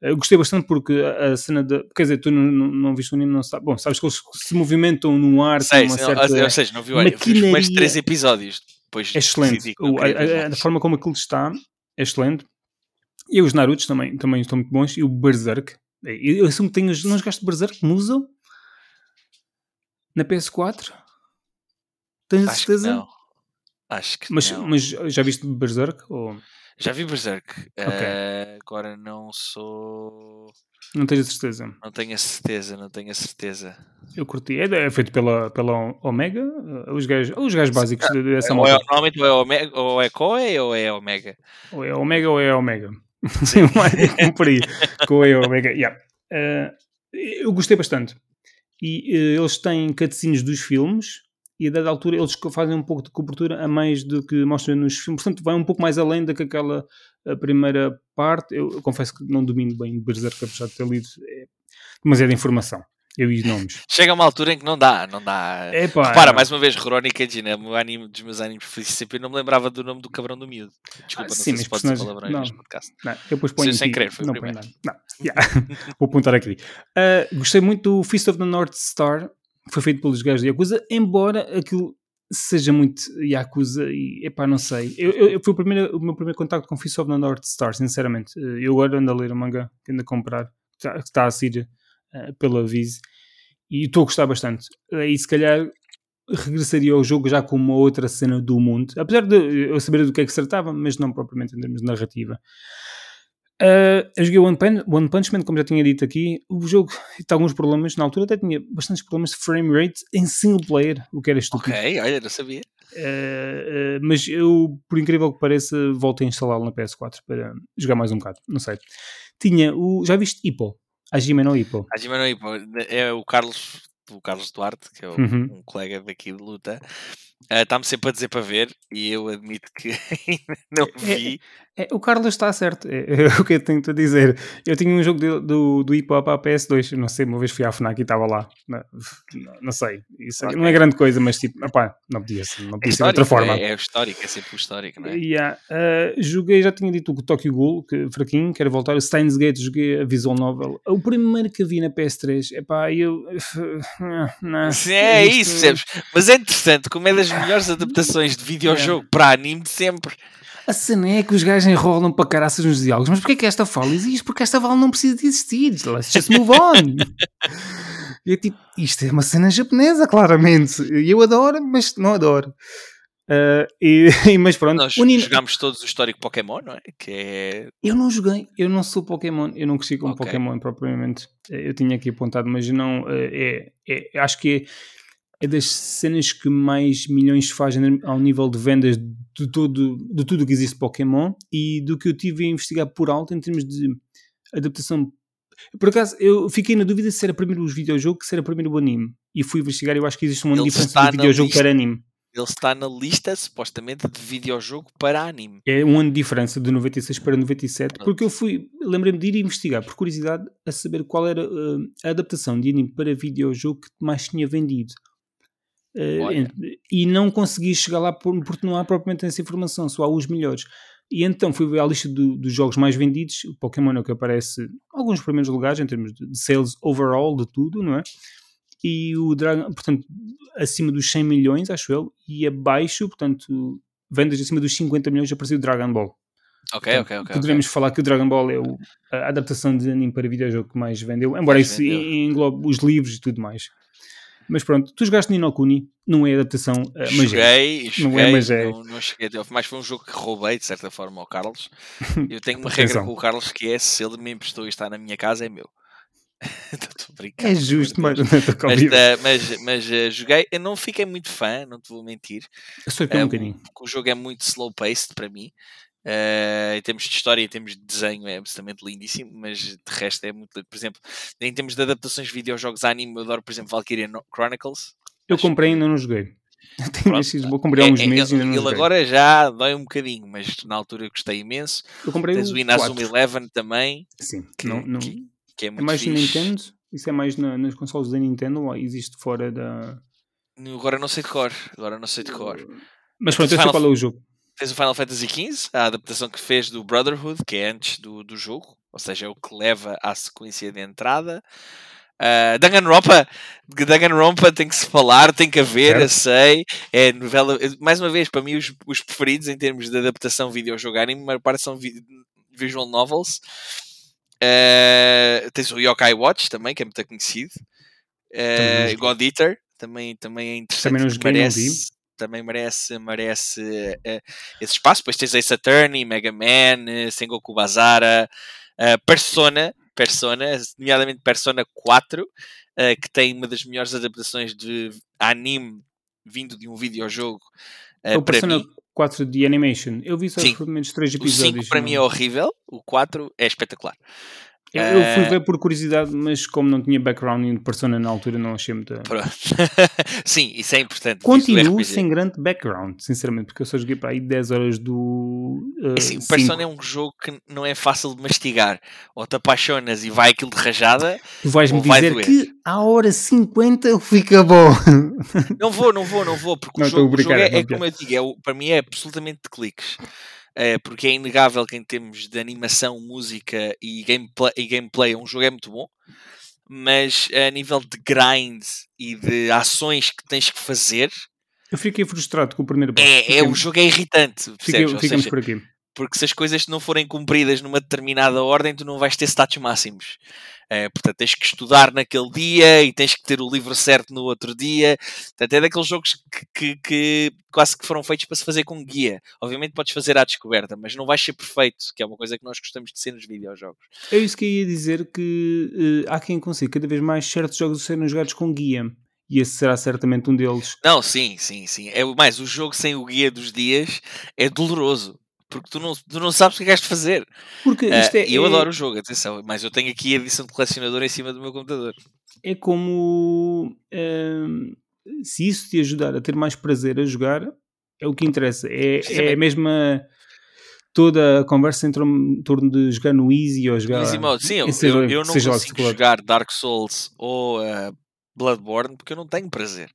Uh, eu gostei bastante porque a, a cena de. Quer dizer, tu não, não, não viste o anime, não sabes. Bom, sabes que eles se movimentam no ar Sei, uma certa. Ou seja, não viu maquinaria... mais três episódios. Depois é excelente. O, a, a, a, forma como aquilo está é excelente. E os Narutos também, também estão muito bons. E o Berserk. Eu, eu assumo que tenho. Não jogaste Berserk? Muso? Na PS4? Tens Acho certeza? Que não. Acho que mas, não. Mas já viste Berserk? Ou... Já vi Berserk. Okay. Uh, agora não sou. Não tenho a certeza. Não tenho a certeza, não tenho a certeza. Eu curti. É, é feito pela, pela Omega, eh, os gajos, os gajos básicos ah, dessa ou é, Normalmente ou é Omega, ou é Koei ou é Omega. Ou é Omega ou é Omega. *laughs* Sim, um por aí. Koei ou Omega. Yeah. Uh, eu gostei bastante. E uh, eles têm cutscenes dos filmes e a dada altura eles fazem um pouco de cobertura a mais do que mostram nos filmes. Portanto, vai um pouco mais além do que aquela primeira parte. Eu, eu, confesso que não domino bem Berserk, apesar de ter lido é, demasiada informação. Eu e os nomes. Chega uma altura em que não dá, não dá. Epa, Repara, é... mais uma vez, Crónica de né, o anime dos meus animes sempre não me lembrava do nome do cabrão do miúdo. Desculpa, ah, não sim, sei se pode dizer palavrões não, neste podcast. Não, eu depois ponho sem querer, foi não primeiro. Não, *laughs* yeah. vou apontar aqui. Uh, gostei muito do Feast of the North Star, foi feito pelos gajos de Yakuza, embora aquilo seja muito Yakuza e, epá, não sei. Eu, eu, eu foi o, primeiro, o meu primeiro contacto com Feast of the North Star, sinceramente. Uh, eu agora ando a ler o manga ando a comprar, que está, está a sair uh, pela Viz e estou a gostar bastante. E se calhar regressaria ao jogo já com uma outra cena do mundo, apesar de eu saber do que é que se tratava, mas não propriamente em termos de narrativa. Uh, eu joguei One, Punch, One Punch Man, como já tinha dito aqui. O jogo tem alguns problemas. Na altura até tinha bastantes problemas de frame rate em single player, o que era estúpido. Ok, olha, não sabia. Uh, uh, mas eu, por incrível que pareça, volto a instalá-lo na PS4 para jogar mais um bocado. Não sei. Tinha o. Já viste Hippo? Hajime no Hippo. Hajime no Hippo. É o Carlos, o Carlos Duarte, que é o, uhum. um colega daqui de luta. Está-me sempre a dizer para ver e eu admito que *laughs* ainda não é, vi. É, é, o Carlos está certo, é, é, *laughs* o que eu tenho a dizer. Eu tinha um jogo de, do, do hip hop à PS2, não sei, uma vez fui à FNAC e estava lá. Não, não sei, isso okay. não é grande coisa, mas tipo, opá, não podia ser, não podia ser de outra forma. É, é o histórico, é sempre o histórico, não é? Yeah, uh, joguei, já tinha dito o Tokyo Ghoul, que fraquinho, quero voltar. O Steins Gate, joguei a Visual Novel. O primeiro que vi na PS3, epá, eu. *laughs* Não, Sim, é isso, percebes? Mas é interessante, como é das melhores adaptações de videojogo para anime de sempre. A cena é que os gajos enrolam para caraças nos diálogos. Mas porquê que esta fala existe? Porque esta fala não precisa de existir. Let's just move on. *laughs* e é tipo, isto é uma cena japonesa, claramente. E eu adoro, mas não adoro. Uh, *laughs* e, mas pronto, nós jogámos todos o histórico Pokémon, não é? Que é? Eu não joguei, eu não sou Pokémon, eu não cresci com okay. Pokémon propriamente. Eu tinha aqui apontado, mas não é, é, acho que é é das cenas que mais milhões fazem ao nível de vendas de, todo, de tudo o que existe Pokémon e do que eu tive a investigar por alto em termos de adaptação. Por acaso, eu fiquei na dúvida se era primeiro os videojogos, se era primeiro o anime. E fui investigar e eu acho que existe uma Ele diferença de videojogo para anime. Ele está na lista, supostamente, de videojogo para anime. É um ano de diferença de 96 para 97, porque eu fui, lembrei-me de ir investigar, por curiosidade, a saber qual era uh, a adaptação de anime para videojogo que mais tinha vendido. Uh, e não consegui chegar lá porque não há propriamente essa informação, só há os melhores. E então fui ver a lista do, dos jogos mais vendidos. O Pokémon é o que aparece alguns primeiros lugares em termos de sales overall de tudo, não é? E o Dragon, portanto, acima dos 100 milhões, acho eu, e abaixo, portanto, vendas acima dos 50 milhões, apareceu o Dragon Ball. Ok, portanto, ok, ok. Poderemos okay. falar que o Dragon Ball é o, a adaptação de anime para videojogo que mais vendeu, embora mais isso vendeu. englobe os livros e tudo mais. Mas pronto, tu jogaste Nino Kuni, não é adaptação uh, magé. Joguei, joguei, não é magé. Não, não cheguei até mas foi um jogo que roubei de certa forma ao Carlos. *laughs* Eu tenho uma regra com o Carlos que é se ele me emprestou e está na minha casa é meu. *laughs* é justo, mas, mas, uh, mas, mas uh, joguei, eu não fiquei muito fã, não te vou mentir. Eu sou um bocadinho. O jogo é muito slow paced para mim. Uh, em termos de história, em termos de desenho, é absolutamente lindíssimo, mas de resto é muito lindo. Por exemplo, em termos de adaptações de videojogos anime, eu adoro, por exemplo, Valkyria Chronicles. Eu comprei e ainda não joguei. *laughs* Esses, vou comprar há uns é, meses é, ainda não Ele agora já dói um bocadinho, mas na altura eu gostei imenso. Eu comprei Tens o Inazuma Eleven também. Sim, que, não, não, que, que é, muito é mais fixe. Nintendo? Isso é mais na, nas consoles da Nintendo ou existe fora da. Agora não sei de cor. Agora não sei de cor. Mas pronto, eu sei qual é o jogo. Tens o Final Fantasy XV, a adaptação que fez do Brotherhood, que é antes do, do jogo, ou seja, é o que leva à sequência de entrada. Uh, Danganronpa, Danganronpa tem que se falar, tem que haver, eu sei. É novela, mais uma vez, para mim, os, os preferidos em termos de adaptação vídeo-jogo anime, a maior parte são vi, visual novels. Uh, tens o Yokai Watch também, que é muito conhecido. Uh, God Eater também, também é interessante. Também nos merece, também merece, merece uh, esse espaço. Depois tens Ace Attorney, Mega Man, uh, Sengoku Bazara, uh, Persona, Persona, nomeadamente Persona 4, uh, que tem uma das melhores adaptações de anime vindo de um videojogo. Uh, o Persona mim. 4 de animation. Eu vi só os primeiros 3 episódios. O 5 para mim é horrível, o 4 é espetacular. Eu, eu fui ver por curiosidade, mas como não tinha background em Persona na altura, não achei muito. *laughs* Sim, isso é importante. Continuo sem grande background, sinceramente, porque eu só joguei para aí 10 horas do. Uh, assim, o Persona é um jogo que não é fácil de mastigar. Ou te apaixonas e vai aquilo de rajada. Tu vais-me dizer que à hora 50 fica bom. Não vou, não vou, não vou, porque não, o jogo, o jogo é, é como eu digo, é, para mim é absolutamente de cliques. É, porque é inegável que em termos de animação, música e gameplay, e gameplay um jogo é muito bom, mas a nível de grind e de ações que tens que fazer. Eu fiquei frustrado com o primeiro boss. É, é o jogo é irritante. Fiquei, ficamos seja, por aqui. Porque se as coisas não forem cumpridas numa determinada ordem, tu não vais ter status máximos. É, portanto, tens que estudar naquele dia e tens que ter o livro certo no outro dia. Portanto, é daqueles jogos que, que, que, quase que foram feitos para se fazer com guia. Obviamente podes fazer à descoberta, mas não vais ser perfeito, que é uma coisa que nós gostamos de ser nos videojogos. É isso que eu ia dizer, que uh, há quem consiga cada vez mais certos jogos serem jogados com guia. E esse será certamente um deles. Não, sim, sim, sim. É mais, o jogo sem o guia dos dias é doloroso porque tu não, tu não sabes o que é que has de fazer. Porque isto uh, é, eu é... adoro o jogo, atenção, mas eu tenho aqui a edição de colecionador em cima do meu computador. É como uh, se isso te ajudar a ter mais prazer a jogar, é o que interessa. É, é a mesma toda a conversa em torno de jogar no Easy ou jogar. Easy mode, sim, eu, eu, eu não consigo jogar Dark Souls ou uh, Bloodborne porque eu não tenho prazer.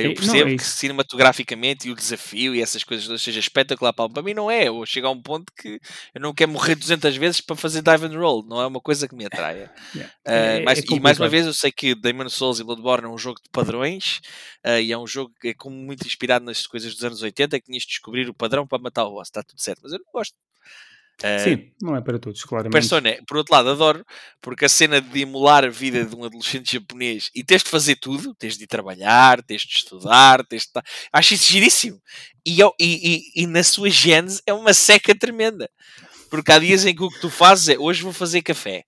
Eu percebo não, é que cinematograficamente e o desafio e essas coisas seja espetacular para, para mim não é. Eu chego a um ponto que eu não quero morrer 200 vezes para fazer dive and roll, não é uma coisa que me atraia. *laughs* Yeah. Uh, é, mas, é e mais uma vez eu sei que Demon Souls e Bloodborne é um jogo de padrões uh, e é um jogo que é como muito inspirado nas coisas dos anos 80 que tinhas de descobrir o padrão para matar o boss, está tudo certo, mas eu não gosto. Uh, Sim, não é para todos, claramente. Persona, por outro lado, adoro, porque a cena de emular a vida de um adolescente japonês e tens de fazer tudo, tens de ir trabalhar, tens de estudar, tens de acho isso giríssimo. E, e, e, e, na sua gênese é uma seca tremenda. Porque há dias em que o que tu fazes é hoje vou fazer café.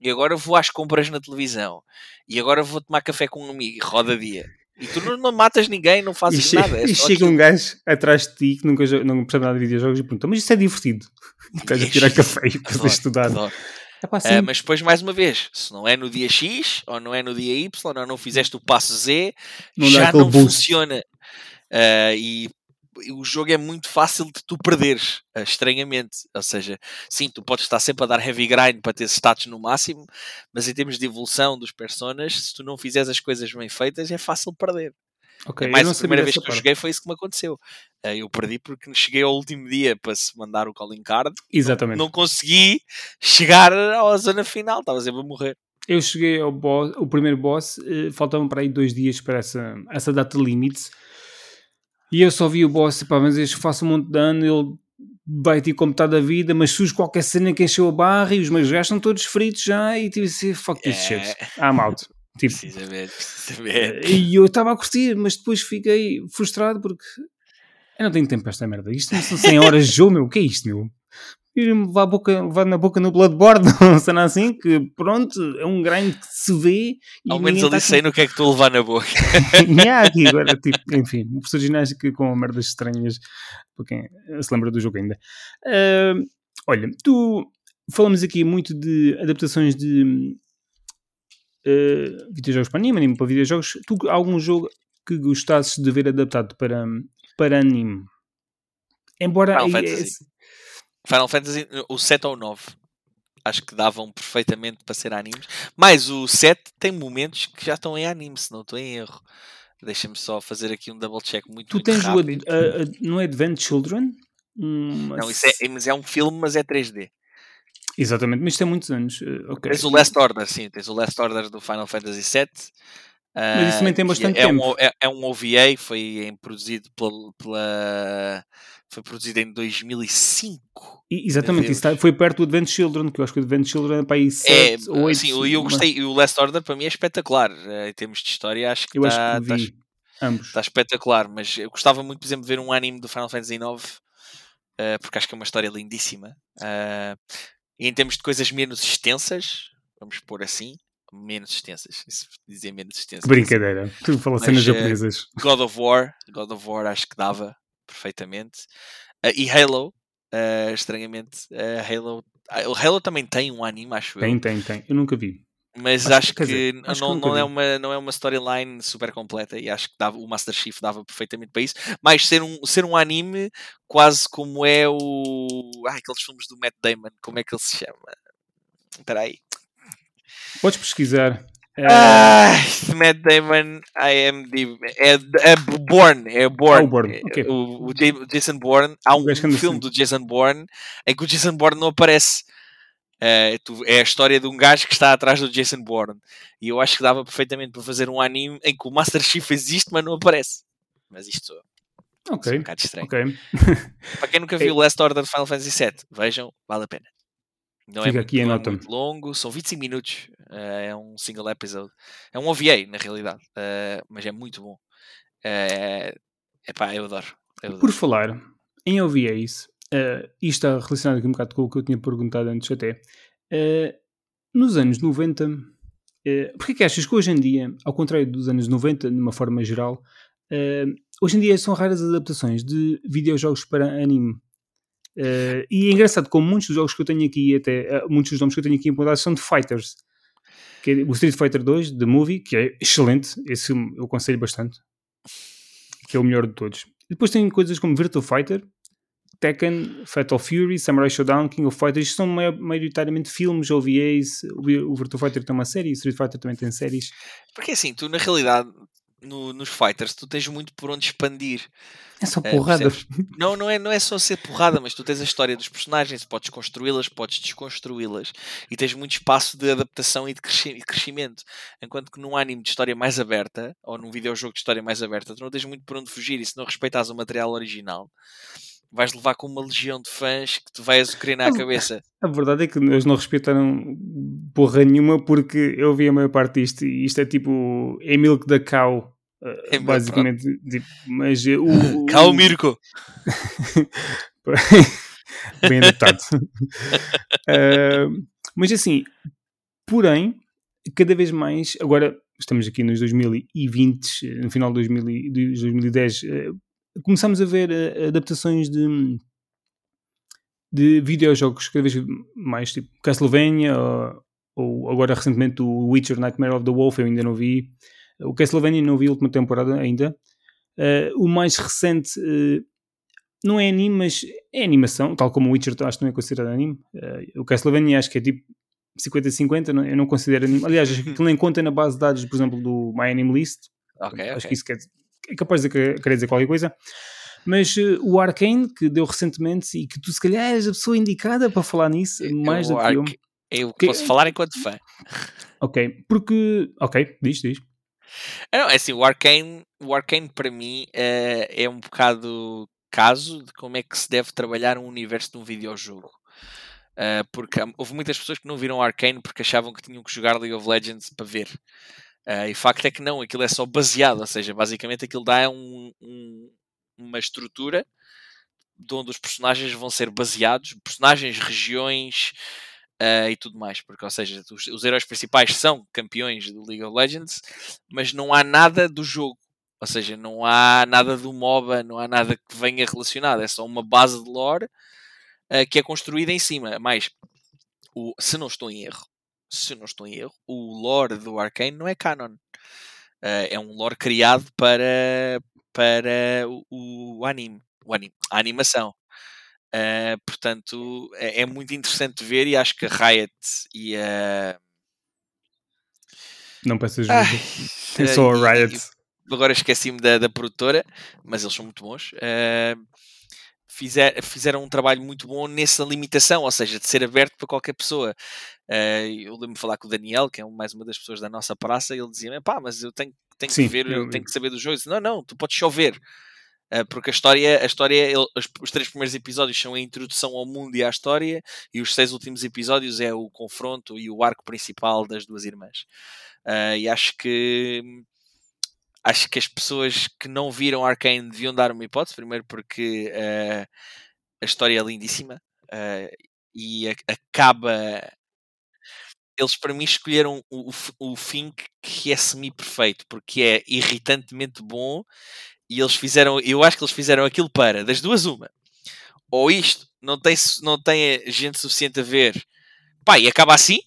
E agora vou às compras na televisão. E agora vou tomar café com um amigo. Roda dia. E tu não, não, matas ninguém, não fazes e nada. É e chega aquilo. um gajo atrás de ti que nunca não percebe nada de videojogos e pergunta: Mas isso é divertido? *laughs* Estás a tirar café e depois a estudar. Adoro. É assim. uh, mas depois, mais uma vez, se não é no dia X, ou não é no dia Y, ou não fizeste o passo Z, não já não boost. funciona. Uh, e o jogo é muito fácil de tu perderes, uh, estranhamente. Ou seja, sim, tu podes estar sempre a dar heavy grind para ter status no máximo, mas em termos de evolução dos personas, se tu não fizeres as coisas bem feitas, é fácil perder. Okay, é mais a primeira vez que parte. eu joguei foi isso que me aconteceu. Uh, eu perdi porque cheguei ao último dia para se mandar o calling card. Exatamente. Não, não consegui chegar à zona final, estava sempre a morrer. Eu cheguei ao boss, o primeiro boss, uh, faltavam para aí dois dias para essa, essa data limite. E eu só vi o boss, pá, mas eu faço um monte de dano, ele vai ter como metade da vida, mas surge qualquer cena que encheu a barra e os meus gajos estão todos fritos já e tipo assim, fuck this é... shit, I'm out. *laughs* Tipo, precisamente, precisamente. E eu estava a curtir, mas depois fiquei frustrado porque eu não tenho tempo para esta merda. Isto são 100 horas de jogo, meu. O que é isto, meu? Ir-me levar, boca, na boca no Bloodborne, não *laughs* cena assim, que pronto, é um grind que se vê. Ao menos ali tá sei com... no que é que estou a levar na boca. *laughs* yeah, aqui agora, *laughs* tipo, enfim, um professor de ginástica com merdas estranhas, para quem se lembra do jogo ainda. Uh, olha, tu falamos aqui muito de adaptações de uh, videojogos para anime, anime para videojogos. Tu, algum jogo que gostasses de ver adaptado para, para anime? Embora. Final, Fantasy. Final Fantasy, o 7 ou o 9. Acho que davam perfeitamente para ser animes. Mas o 7 tem momentos que já estão em anime, se não estou em erro. Deixa-me só fazer aqui um double check muito Tu muito tens rápido. o. Uh, uh, não é Advent Children? Hum, não, isso é, mas é um filme, mas é 3D. Exatamente, mas isto é muitos anos. Uh, okay. Tens o Last Order, sim, tens o Last Order do Final Fantasy VII. Mas isso também tem bastante é tempo. Um, é, é, um OVA, foi produzido pela, pela, foi produzido em 2005. E, exatamente, isso tá, foi perto do Advent Children, que eu acho que o Advent Children é para aí 7 é, ou 8. Sim, eu gostei, mas... o Last Order para mim é espetacular, eh, em termos de história, acho que está tá, tá, tá espetacular, mas eu gostava muito, por exemplo, de ver um anime do Final Fantasy IX, uh, porque acho que é uma história lindíssima. Uh, e em termos de coisas menos extensas, vamos pôr assim, menos extensas. Isso dizer menos extensas. Brincadeira, tu falas cenas japonesas. God of War, God of War acho que dava perfeitamente. Uh, e Halo, uh, estranhamente, Halo ah, o Halo também tem um anime, acho Tem, eu. tem, tem. Eu nunca vi. Mas Acho- acho, que, dizer, acho que não, nunca não, é uma, não é uma storyline super completa e acho que dava, o Master Chief dava perfeitamente para isso. Mas ser um, ser um anime quase como é o. Ah, aqueles filmes do Matt Damon, como é que ele se chama? Espera aí. Podes pesquisar. Eh, Ah, Matt Damon, IMDb. É, é Bourne, é Bourne. Ah, o Bourne, É, ok. O, o Ja- Jason Bourne. Há um filme sempre. do Jason Bourne em que o Jason Bourne não aparece. É, é a história de um gajo que está atrás do Jason Bourne. E eu acho que dava perfeitamente para fazer um anime em que o Master Chief existe, mas não aparece. Mas isto é um bocado estranho. ok. Para quem nunca É- *laughs* viu Last Order de Final Fantasy VII, vejam, vale a pena. Não é, Fica muito, aqui é nota. muito longo, são 25 minutos. eh, é um single episode. É um OVA, na realidade. eh, mas é muito bom. É epá, eu adoro. Eu adoro. Por falar em OVAs, uh, isto está relacionado aqui um bocado com o que eu tinha perguntado antes até. Uh, nos anos 90, uh, porquê que achas que hoje em dia, ao contrário dos anos 90, de uma forma geral, uh, hoje em dia são raras as adaptações de videojogos para anime? Uh, e é engraçado como muitos dos jogos que eu tenho aqui, até uh, muitos dos nomes que eu tenho aqui apontados são de fighters. É o Street Fighter 2, The Movie, que é excelente, esse eu aconselho bastante, que é o melhor de todos. E depois tem coisas como Virtua Fighter, Tekken, Fatal Fury, Samurai Showdown, King of Fighters, isto são mai- maioritariamente filmes, OVAs, o Virtua Fighter tem uma série, o Street Fighter também tem séries. Porque assim, tu na realidade, no- nos fighters, tu tens muito por onde expandir. É só É, porrada. percebes? *laughs* Não, não é, não é só ser porrada, mas tu tens a história dos personagens, podes construí-las, podes desconstruí-las e tens muito espaço de adaptação e de cresci- crescimento. Enquanto que num anime de história mais aberta, ou num videojogo de história mais aberta, tu não tens muito por onde fugir e se não respeitas o material original, vais levar com uma legião de fãs que te vai azucrinar a Mas- cabeça. A verdade é que eles não respeitaram porra nenhuma porque eu vi a maior parte disto e isto é tipo é milk da cow. É, basicamente, tipo, mas uh, o, Cal Mirko! *laughs* bem adaptado. Uh, *laughs* mas assim, porém, cada vez mais, agora estamos aqui nos 2020, no final de 2000 de 2010, começamos a ver uh, adaptações de, de videojogos cada vez mais, tipo Castlevania, ou, ou agora recentemente o Witcher Nightmare of the Wolf, eu ainda não vi. O Castlevania não vi a última temporada ainda. Uh, o mais recente uh, não é anime, mas é animação, tal como o Witcher acho que não é considerado anime. Uh, o Castlevania acho que é tipo 50-50, não- eu não considero anime. Aliás, acho que aquilo nem conta na base de dados, por exemplo, do My Anime List. Ok, Acho ok. que isso quer, é capaz de querer dizer qualquer coisa. Mas uh, o Arkane, que deu recentemente, e que tu se calhar és a pessoa indicada para falar nisso, mais do que eu. Eu Que- posso falar enquanto fã. Ok, porque. Ok, diz, diz. Ah, Não, é assim, o Arcane, o Arcane para mim é, é um bocado caso de como é que se deve trabalhar um universo de um videojogo. Ah, porque houve muitas pessoas que não viram Arcane porque achavam que tinham que jogar League of Legends para ver. Ah, e facto é que não, aquilo é só baseado, ou seja, basicamente aquilo dá um- um- uma estrutura de onde os personagens vão ser baseados, personagens, regiões ah, e tudo mais, porque, ou seja, os, os heróis principais são campeões do League of Legends, mas não há nada do jogo, ou seja, não há nada do MOBA, não há nada que venha relacionado, é só uma base de lore ah, que é construída em cima. Mas, o, se não estou em erro, se não estou em erro, o lore do Arcane não é canon. Ah, é um lore criado para, para o, o anime, o anime, a animação. Uh, portanto, é, é muito interessante ver e acho que a Riot e a. Não peças ajuda. É só *laughs* a Riot. e- agora esqueci-me da, da produtora, mas eles são muito bons. Uh, fizer- fizeram um trabalho muito bom nessa limitação, ou seja, de ser aberto para qualquer pessoa. Uh, eu lembro-me de falar com o Daniel, que é mais uma das pessoas da nossa praça, e ele dizia: pá, mas eu tenho, tenho Sim, que ver, eu- tenho que saber dos jogos. Não, não, tu podes só ver. Uh, porque a história, a história ele- os, os três primeiros episódios são a introdução ao mundo e à história, e os seis últimos episódios é o confronto e o arco principal das duas irmãs. Uh, e acho que acho que as pessoas que não viram Arcane deviam dar uma hipótese, primeiro porque uh, a história é lindíssima uh, e a- acaba. Eles para mim escolheram o, o o fim que- que é semi-perfeito, porque é irritantemente bom e eles fizeram, eu acho que eles fizeram aquilo para, das duas, uma. ou isto não tem, não tem gente suficiente a ver, pá, e acaba assim,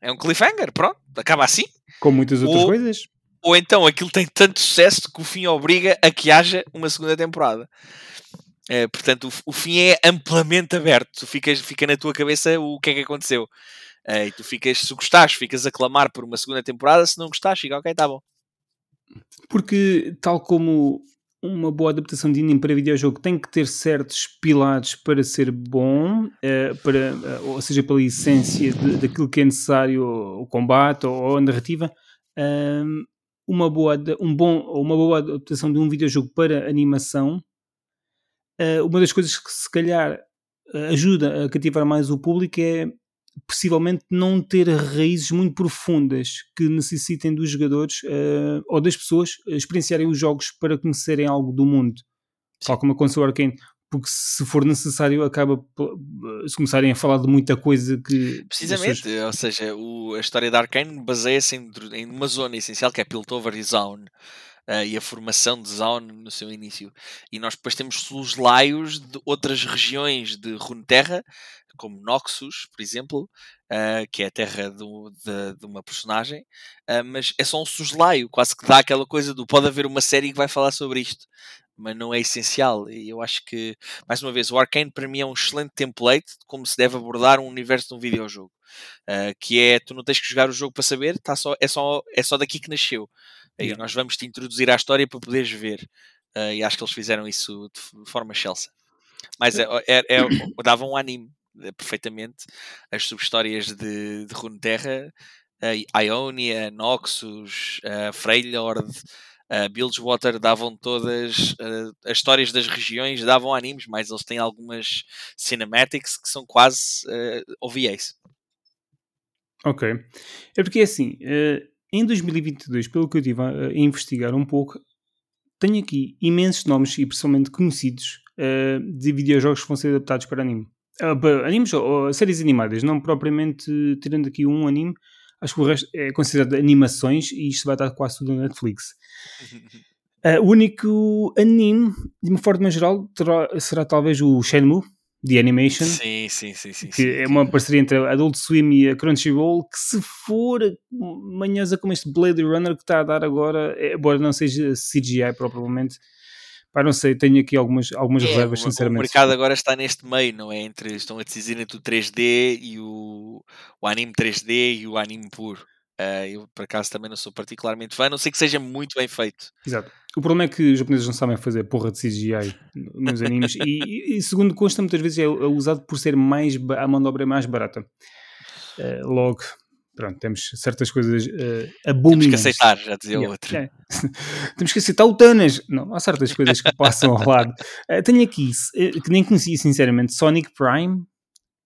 é um cliffhanger, pronto, acaba assim. Como muitas outras ou, coisas. Ou então aquilo tem tanto sucesso que o fim obriga a que haja uma segunda temporada. É, portanto, o, o, fim é amplamente aberto. Tu ficas, fica na tua cabeça o que é que aconteceu. É, e tu ficas, se gostares, ficas a clamar por uma segunda temporada. Se não gostares, fica ok, tá bom. Porque, tal como uma boa adaptação de anime para videojogo tem que ter certos pilares para ser bom, uh, para, uh, ou seja, pela essência de, daquilo que é necessário, o combate ou, ou a narrativa. Uh, uma, boa, um bom, uma boa adaptação de um videojogo para animação, eh, uma das coisas que se calhar ajuda a cativar mais o público é possivelmente não ter raízes muito profundas que necessitem dos jogadores uh, ou das pessoas experienciarem os jogos para conhecerem algo do mundo, tal como aconteceu o Arkane. Porque se for necessário, acaba se começarem a falar de muita coisa que. Precisamente, pessoas... ou seja, o, a história da Arkane baseia-se em, em, uma zona essencial que é Piltover e Zone. Uh, e a formação de Zaun no seu início. E nós depois temos os laios de outras regiões de Runeterra, como Noxus, por exemplo, uh, que é a terra do, de, de, uma personagem, uh, mas é só um soslaio, quase que dá aquela coisa do pode haver uma série que vai falar sobre isto, mas não é essencial. E eu acho que, mais uma vez, o Arcane para mim é um excelente template de como se deve abordar um universo de um videojogo. Uh, que é, tu não tens que jogar o jogo para saber, tá só, é, só, é só daqui que nasceu. Aí nós vamos te introduzir à história para poderes ver. e acho que eles fizeram isso de forma excelsa. Mas é, é, é, dava um anime eh, perfeitamente as subhistórias de, de Runeterra, a Ionia, Noxus, a Freljord, a Bilgewater davam todas uh, as histórias das regiões, davam animes, mas eles têm algumas cinematics que são quase uh, OVAs. Ok. É porque assim, uh, em 2022, pelo que eu estive a, a, investigar um pouco, tenho aqui imensos nomes e principalmente conhecidos uh, de videojogos que vão ser adaptados para anime. Uh, animes ou séries animadas, não propriamente tirando aqui um anime, acho que o resto é considerado animações e isto vai estar quase tudo na Netflix. Uh, *laughs* o único anime, de uma forma geral, terá, será talvez o Shenmue, The Animation. Sim, sim, sim. sim que sim, é uma parceria entre a Adult Swim e a Crunchyroll, que se for manhosa como este Blade Runner que está a dar agora, embora não seja CGI propriamente, Pá, não sei, tenho aqui algumas, algumas é, reservas, sinceramente. O mercado agora está neste meio, não é? Entre, estão a decidir entre o 3D e o, o anime 3D e o anime puro. Uh, eu, por acaso, também não sou particularmente fã, a não sei que seja muito bem feito. Exato. O problema é que os japoneses não sabem fazer porra de CGI nos animes e, e, segundo consta, muitas vezes é usado por ser mais a mão de obra é mais barata. Uh, logo, pronto, temos certas coisas uh, abomináveis. Temos que aceitar, já dizia yeah, outro. É. *laughs* temos que aceitar o Tanas. Não, há certas coisas que passam ao lado. Uh, tenho aqui, uh, que nem conhecia sinceramente, Sonic Prime,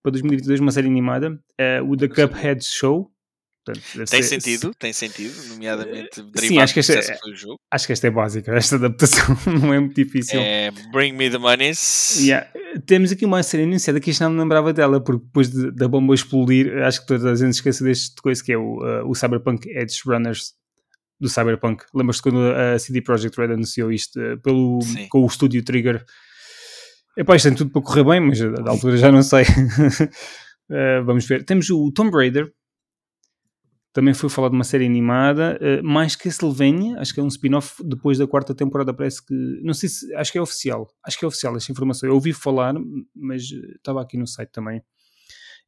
para 2022, uma série animada, uh, o The Cuphead Show. Portanto, tem ser, sentido, tem sentido, nomeadamente uh, sim, acho que esta, é, Acho que esta é básica, *laughs* esta adaptação *laughs* não é muito difícil. É Bring Me the Monies. Yeah. Temos aqui uma série anunciada que isto não me lembrava dela, porque depois de, da bomba explodir, acho que toda a gente esquece deste coisa que é o, uh, o Cyberpunk Edge Runners do Cyberpunk. Lembras-te quando a CD Projekt Red anunciou isto uh, pelo, com o estúdio Trigger? Epá, isto tem tudo para correr bem, mas da altura já não sei. uh, *laughs* vamos ver. Temos o Tomb Raider, também foi falado de uma série animada, uh, mais Castlevania, acho que é um spin-off depois da quarta temporada, parece que. Não sei se. Acho que é oficial. Acho que é oficial esta informação. Eu ouvi falar, mas estava aqui no site também.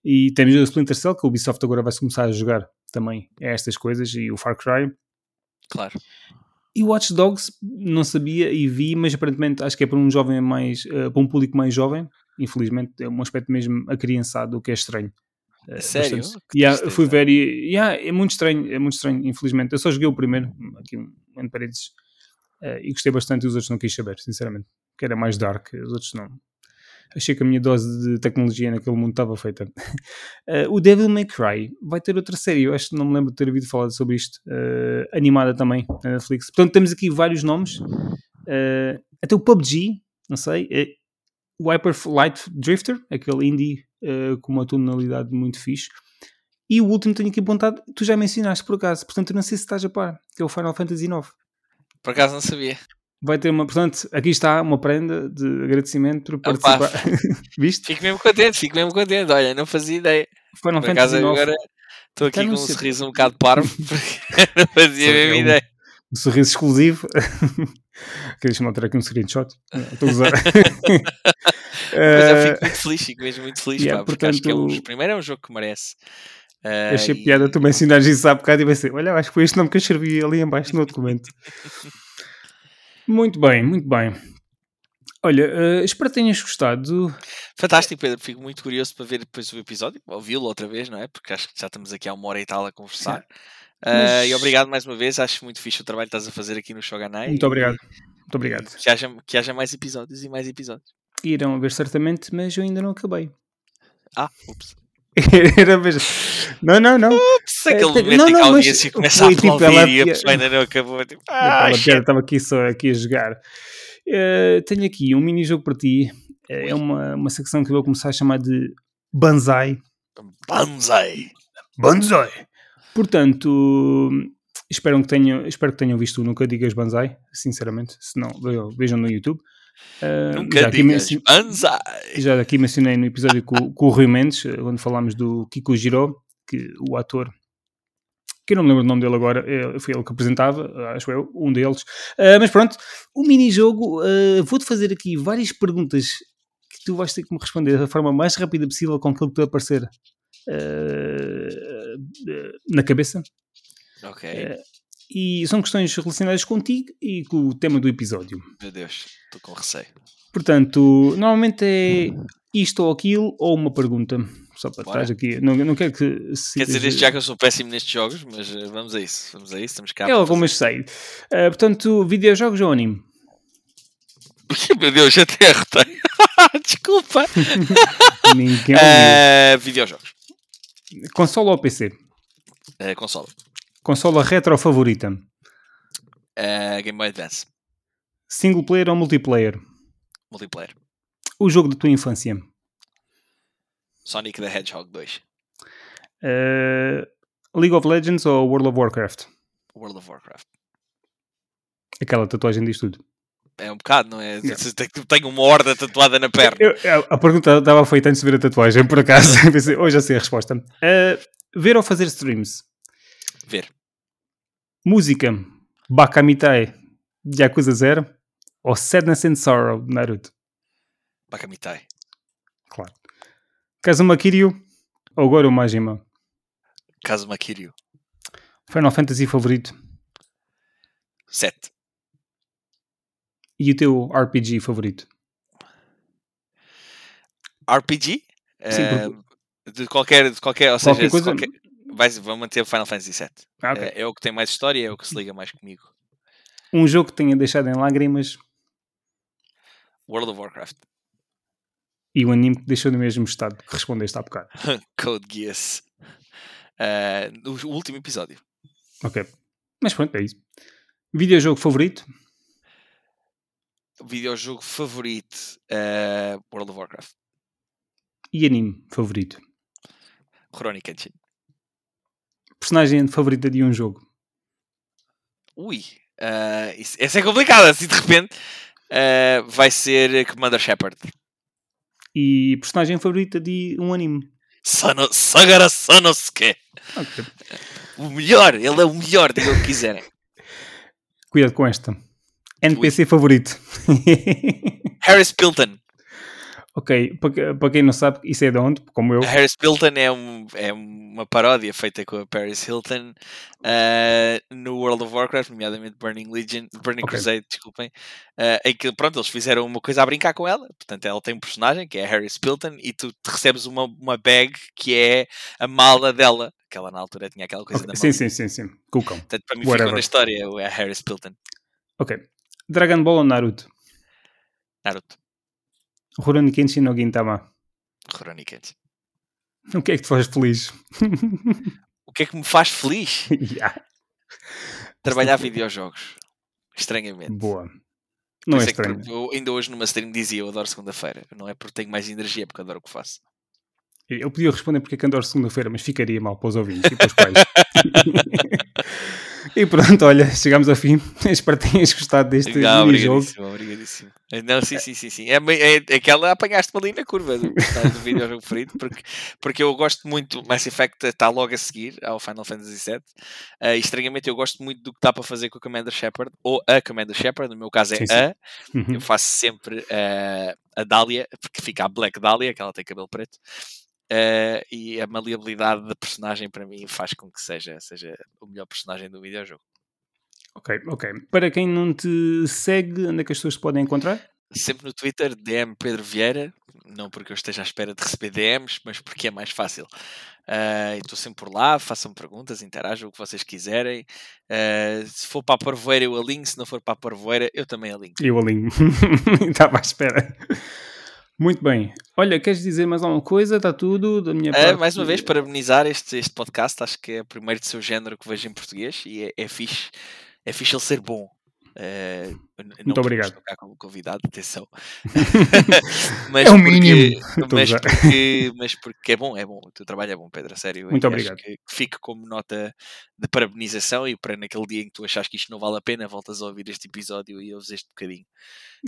E temos o Splinter Cell, que o Ubisoft agora vai começar a jogar também é estas coisas, e o Far Cry. Claro. E Watch Dogs, não sabia e vi, mas aparentemente acho que é para um jovem mais. Uh, para um público mais jovem. Infelizmente é um aspecto mesmo acriançado, o que é estranho. É sério? Bastante, yeah, fui ver e yeah, é muito estranho, é muito estranho, infelizmente. Eu só joguei o primeiro, aqui um, em paredes, uh, e gostei bastante e os outros não quis saber, sinceramente. Que era mais dark, os outros não. Achei que a minha dose de tecnologia naquele mundo estava feita. Uh, *laughs* o Devil May Cry vai ter outra série, eu acho que não me lembro de ter ouvido falar sobre isto, uh, animada também na Netflix. Portanto, temos aqui vários nomes. até o PUBG, não sei, o Hyper Light Drifter, aquele indie uh, com uma tonalidade muito fixe. E o último tenho aqui apontado, tu já mencionaste por acaso, portanto eu não sei se estás a par, que é o Final Fantasy IX. Por acaso não sabia. vai ter uma. Portanto, aqui está uma prenda de agradecimento por participar. *laughs* Viste? Fico mesmo contente, fico mesmo contente. Olha, não fazia ideia. Final Por acaso agora estou aqui com um sei. sorriso um bocado parvo, *laughs* porque *laughs* não fazia a Sim, é mesma um- ideia. Um sorriso exclusivo. Que Deixa-me alterar aqui um screenshot. Estou a usar. Mas eu fico muito feliz, fico mesmo muito feliz, yeah, pá, porque acho que é um, primeiro é um jogo que merece. Ah, Achei e- piada tu mencionares isso há bocado e pensei, olha, acho que foi este nome que eu escrevi ali em baixo no *laughs* documento. muito bem, muito bem. Olha, eh, espero que tenhas gostado. Fantástico, Pedro. Fico muito curioso para ver depois o episódio, ouvi-lo outra vez, não é? Porque acho que já estamos aqui há uma hora e tal a conversar. Ah, Mas- e obrigado mais uma vez. Acho muito fixe o trabalho que estás a fazer aqui no Shoganai. Muito e- obrigado. Muito obrigado. Que haja, que haja mais episódios e mais episódios. Irão haver certamente, mas eu ainda não acabei. Ah, ups. *laughs* Era mesmo. Não, não, não. Ups, aquele É, momento não, em que não, a mas audiência começa foi a tipo aplaudir ela- e a pessoa ainda não acabou. Tipo, ah, estava aqui só aqui a jogar. Eh, tenho aqui um mini jogo para ti. Eh, É uma, uma secção que eu vou começar a chamar de Banzai. Banzai. Banzai! Portanto, espero que tenham, espero que tenham visto Nunca Digas Banzai, sinceramente. Se não, vejam no YouTube. Eh, Nunca já, aqui menci- já aqui mencionei no episódio com, com o Rui Mendes, quando falámos do Kiko Giro, que o ator, que eu não me lembro do nome dele agora, eh, foi ele que apresentava, acho eu, um deles. Eh, mas pronto, o mini-jogo, eh, vou-te fazer aqui várias perguntas que tu vais ter que me responder da forma mais rápida possível com aquilo que te aparecer eh, na cabeça. Ok. E são questões relacionadas contigo e com o tema do episódio. Meu Deus, estou com receio. Portanto, normalmente é isto ou aquilo ou uma pergunta. Só para Bora. trás aqui. Não, não quero que. se Quer dizer, já que eu sou péssimo nestes jogos, mas eh, vamos a isso. Vamos a isso, estamos cá. É algumas sei. Eh, portanto, videojogos ou anime? *laughs* Meu Deus, até arrotei. *laughs* Desculpa. *laughs* Ninguém. Eh, videojogos. Consola ou PC? Console. Consola retro favorita? Eh, Game Boy Advance. Single player ou multiplayer? Multiplayer. O jogo da tua infância? Sonic the Hedgehog 2. Eh, League of Legends ou World of Warcraft? World of Warcraft. Aquela tatuagem diz tudo. É um bocado, não é? Yeah. Tenho uma horda tatuada na perna. Eu- a pergunta estava feita antes de ver a tatuagem, por acaso. *laughs* Hoje já sei a resposta. Eh, ver ou fazer streams? Ver. Música, Bakamitai, Yakuza Zero ou Sadness and Sorrow, de Naruto? Bakamitai. Claro. Kazuma Kiryu ou Goro Majima? Kazuma Kiryu. Final Fantasy favorito 7. e o teu RPG favorito? RPG? Sim, Eh, de qualquer, de qualquer, ou Qualquer seja, de coisa- qualquer, vai, vão manter Final Fantasy VII. Ah, ok. É, é o que tem mais história, é o que se liga mais comigo. Um jogo que tenha deixado em lágrimas World of Warcraft. e o anime que deixou no mesmo estado que respondeste há bocado. *laughs* Code Geass. Eh, o último episódio. Ok. Mas pronto, é isso. Videojogo favorito? Videojogo favorito. eh, World of Warcraft. e anime favorito? Rurouni Kenshin. Personagem favorita de um jogo? Ui. eh, isso, essa é complicada. Assim de repente eh, vai ser Commander Shepard. E personagem favorita de um anime? Sano, Sagara Sanosuke. Ok. O melhor. Ele é o melhor. Digam o que quiserem. Cuidado com esta. NPC favorito? *laughs* Harris Pilton. Ok, para, para quem não sabe, isso é de onde? Como eu. Harris Pilton é, um, é uma paródia feita com a Paris Hilton eh, no World of Warcraft, nomeadamente Burning Legion, Burning Ok. Crusade, desculpem, eh, em que pronto, eles fizeram uma coisa a brincar com ela. Portanto, ela tem um personagem que é a Harris Pilton e tu recebes uma, uma bag que é a mala dela, que ela na altura tinha aquela coisa Ok, da Sim, mala. sim, sim, sim. Com o cão. Portanto, para mim Whatever. ficou na história é a Harris Pilton. Ok. Dragon Ball ou Naruto? Naruto, Rurouni Kenshin ou Gintama? Rurouni Kenshin. O que é que te faz feliz? O que é que me faz feliz? *laughs* Yeah, Trabalhar videojogos. Estranhamente. Boa. Não é que, estranho. eu ainda hoje numa stream dizia eu adoro segunda-feira. Não é porque tenho mais energia, é porque adoro o que faço. Eu podia responder porque é que adoro segunda-feira, mas ficaria mal para os ouvintes e para os pais. *laughs* E pronto, olha, chegamos ao fim. *laughs* Espero que tenhas gostado deste Não, videojogo. obrigadíssimo, obrigadíssimo. Não, sim, sim, sim, sim. É, é, aquela apanhaste-me ali na curva do, do videojogo preferido, porque, porque eu gosto muito, Mass Effect está logo a seguir ao Final Fantasy VII, eh, e estranhamente eu gosto muito do que dá para fazer com o Commander Shepard, ou a Commander Shepard, no meu caso é Sim, sim. a, Uhum. eu faço sempre eh, a Dália, porque fica a Black Dália, que ela tem cabelo preto, eh, e a maleabilidade da personagem para mim faz com que seja, seja o melhor personagem do videojogo. Ok, ok. Para quem não te segue, onde é que as pessoas te podem encontrar? sempre no Twitter, DM Pedro Vieira, não porque eu esteja à espera de receber DMs, mas porque é mais fácil. Ah, e Estou sempre por lá, façam perguntas, interajam o que vocês quiserem. Ah, se for para a Parvoeira, eu alinho, se não for para a Parvoeira, eu também alinho. Eu alinho. *laughs* Estava à espera. Muito bem. Olha, queres dizer mais alguma coisa? Está tudo da minha Ah, parte? mais uma vez, parabenizar este, este podcast, acho que é o primeiro de seu género que vejo em português e é, é fixe, é fixe ele ser bom. Não Muito obrigado. estou cá como convidado, atenção. *laughs* mas É o porque- mínimo. Mas porque, *laughs* mas porque é bom, é bom. O teu trabalho é bom, Pedro, a sério. Muito obrigado. Acho que, que fique como nota de parabenização e para naquele dia em que tu achas que isto não vale a pena, voltas a ouvir este episódio e ouves este bocadinho.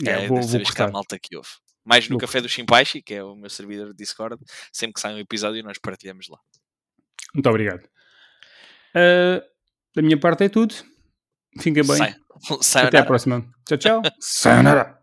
Yeah, Eh, vou, vou saber que gostar. malta que ouve. Mais no Vou Café do Shimpaishi, que é o meu servidor de Discord, sempre que sai um episódio nós partilhamos lá. Muito obrigado. Ah, da minha parte é tudo. Fiquem bem. Sai, *laughs* sai Até à próxima. Tchau, tchau. Sayonara. *laughs*